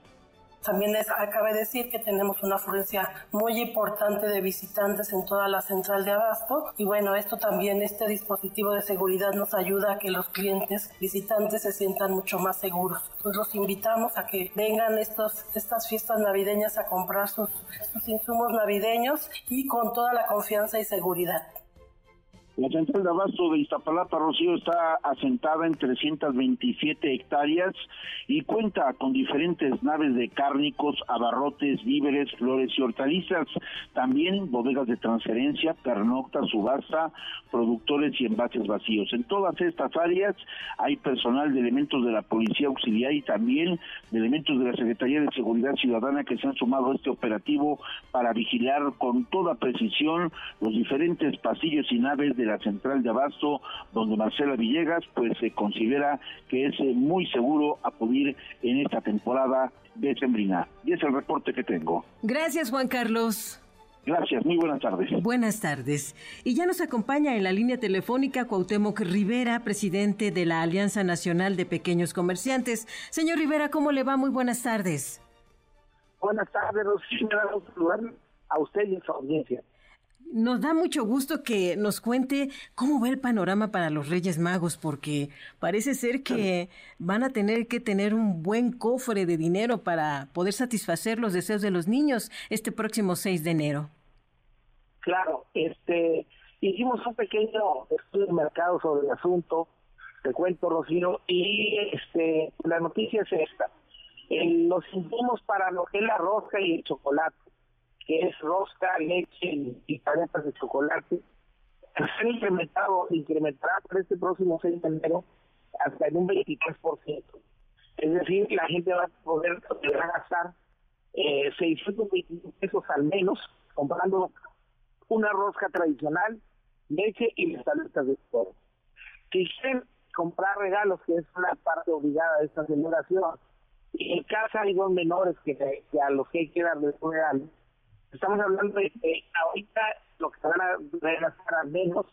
También es, acabe de decir que tenemos una afluencia muy importante de visitantes en toda la central de abasto y bueno, esto también, este dispositivo de seguridad nos ayuda a que los clientes visitantes se sientan mucho más seguros. Pues los invitamos a que vengan estos, estas fiestas navideñas a comprar sus, sus insumos navideños y con toda la confianza y seguridad. La central de abasto de Iztapalapa, Rocío, está asentada en 327 hectáreas y cuenta con diferentes naves de cárnicos, abarrotes, víveres, flores y hortalizas. También bodegas de transferencia, pernocta, subasta, productores y envases vacíos. En todas estas áreas hay personal de elementos de la Policía Auxiliar y también de elementos de la Secretaría de Seguridad Ciudadana que se han sumado a este operativo para vigilar con toda precisión los diferentes pasillos y naves de la central de Abasto, donde Marcela Villegas pues se considera que es eh, muy seguro acudir en esta temporada de Sembrina. Y es el reporte que tengo. Gracias, Juan Carlos. Gracias, muy buenas tardes. Buenas tardes. Y ya nos acompaña en la línea telefónica Cuauhtémoc Rivera, presidente de la Alianza Nacional de Pequeños Comerciantes. Señor Rivera, ¿cómo le va? Muy buenas tardes. Buenas tardes, Rocío. a usted y a su audiencia. Nos da mucho gusto que nos cuente cómo va el panorama para los Reyes Magos, porque parece ser que van a tener que tener un buen cofre de dinero para poder satisfacer los deseos de los niños este próximo 6 de enero. Claro, este hicimos un pequeño estudio de mercado sobre el asunto, te cuento Rocío, y este la noticia es esta. los insumos para lo que es la rosca y el chocolate que es rosca, leche y paletas de chocolate, se han incrementado, incrementará para este próximo 6 de enero hasta en un 23%. Es decir, la gente va a poder, gastar eh, 625 pesos al menos comprando una rosca tradicional, leche y las de chocolate. Si quieren comprar regalos, que es una parte obligada de esta celebración, y en casa hay dos menores que, a los que hay que darle regalo. Estamos hablando de que ahorita lo que van a gastar al menos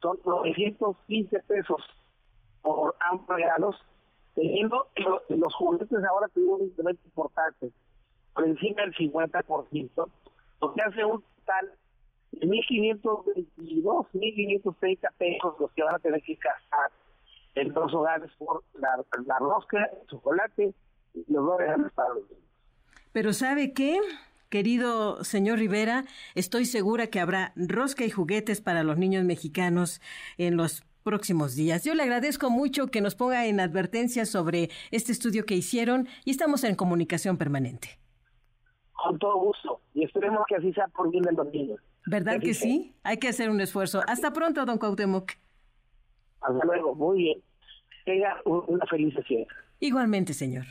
son 915 pesos por ambos regalos, teniendo los, los juguetes ahora tienen un incremento importante, por encima del 50%, lo que hace un total de 1.522, 1.530 pesos los que van a tener que gastar en los hogares por la, la rosca, el chocolate y los dos regalos para los niños. Pero ¿sabe qué? Querido señor Rivera, estoy segura que habrá rosca y juguetes para los niños mexicanos en los próximos días. Yo le agradezco mucho que nos ponga en advertencia sobre este estudio que hicieron y estamos en comunicación permanente. Con todo gusto y esperemos que así sea por bien de los niños. ¿Verdad que sí? Hay que hacer un esfuerzo. Hasta pronto, don Cuauhtémoc. Hasta luego, muy bien. Tenga una feliz sesión. Igualmente, señor.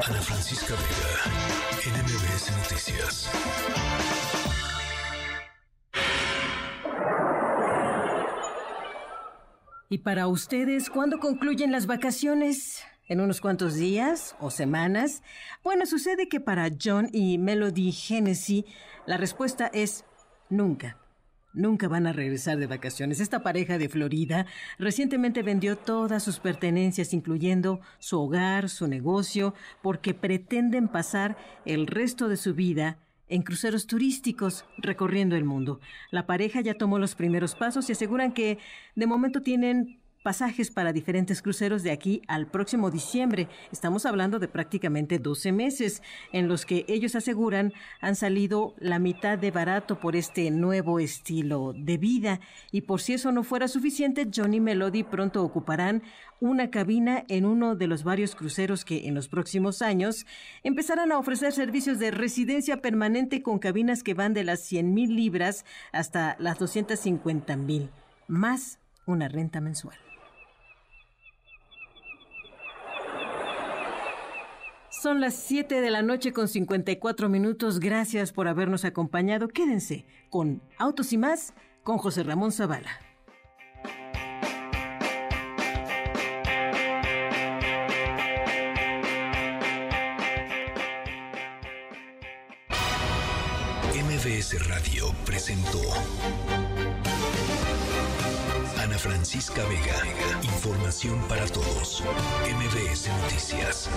Ana Francisca Vega, NMBS Noticias. ¿Y para ustedes cuándo concluyen las vacaciones? ¿En unos cuantos días o semanas? Bueno, sucede que para John y Melody Hennessy la respuesta es nunca. Nunca van a regresar de vacaciones. Esta pareja de Florida recientemente vendió todas sus pertenencias, incluyendo su hogar, su negocio, porque pretenden pasar el resto de su vida en cruceros turísticos recorriendo el mundo. La pareja ya tomó los primeros pasos y aseguran que de momento tienen pasajes para diferentes cruceros de aquí al próximo diciembre. Estamos hablando de prácticamente 12 meses en los que ellos aseguran han salido la mitad de barato por este nuevo estilo de vida. Y por si eso no fuera suficiente, Johnny Melody pronto ocuparán una cabina en uno de los varios cruceros que en los próximos años empezarán a ofrecer servicios de residencia permanente con cabinas que van de las 100 mil libras hasta las 250 mil, más una renta mensual. Son las 7 de la noche con 54 minutos. Gracias por habernos acompañado. Quédense con Autos y más con José Ramón Zavala. MBS Radio presentó Ana Francisca Vega. Información para todos. MBS Noticias.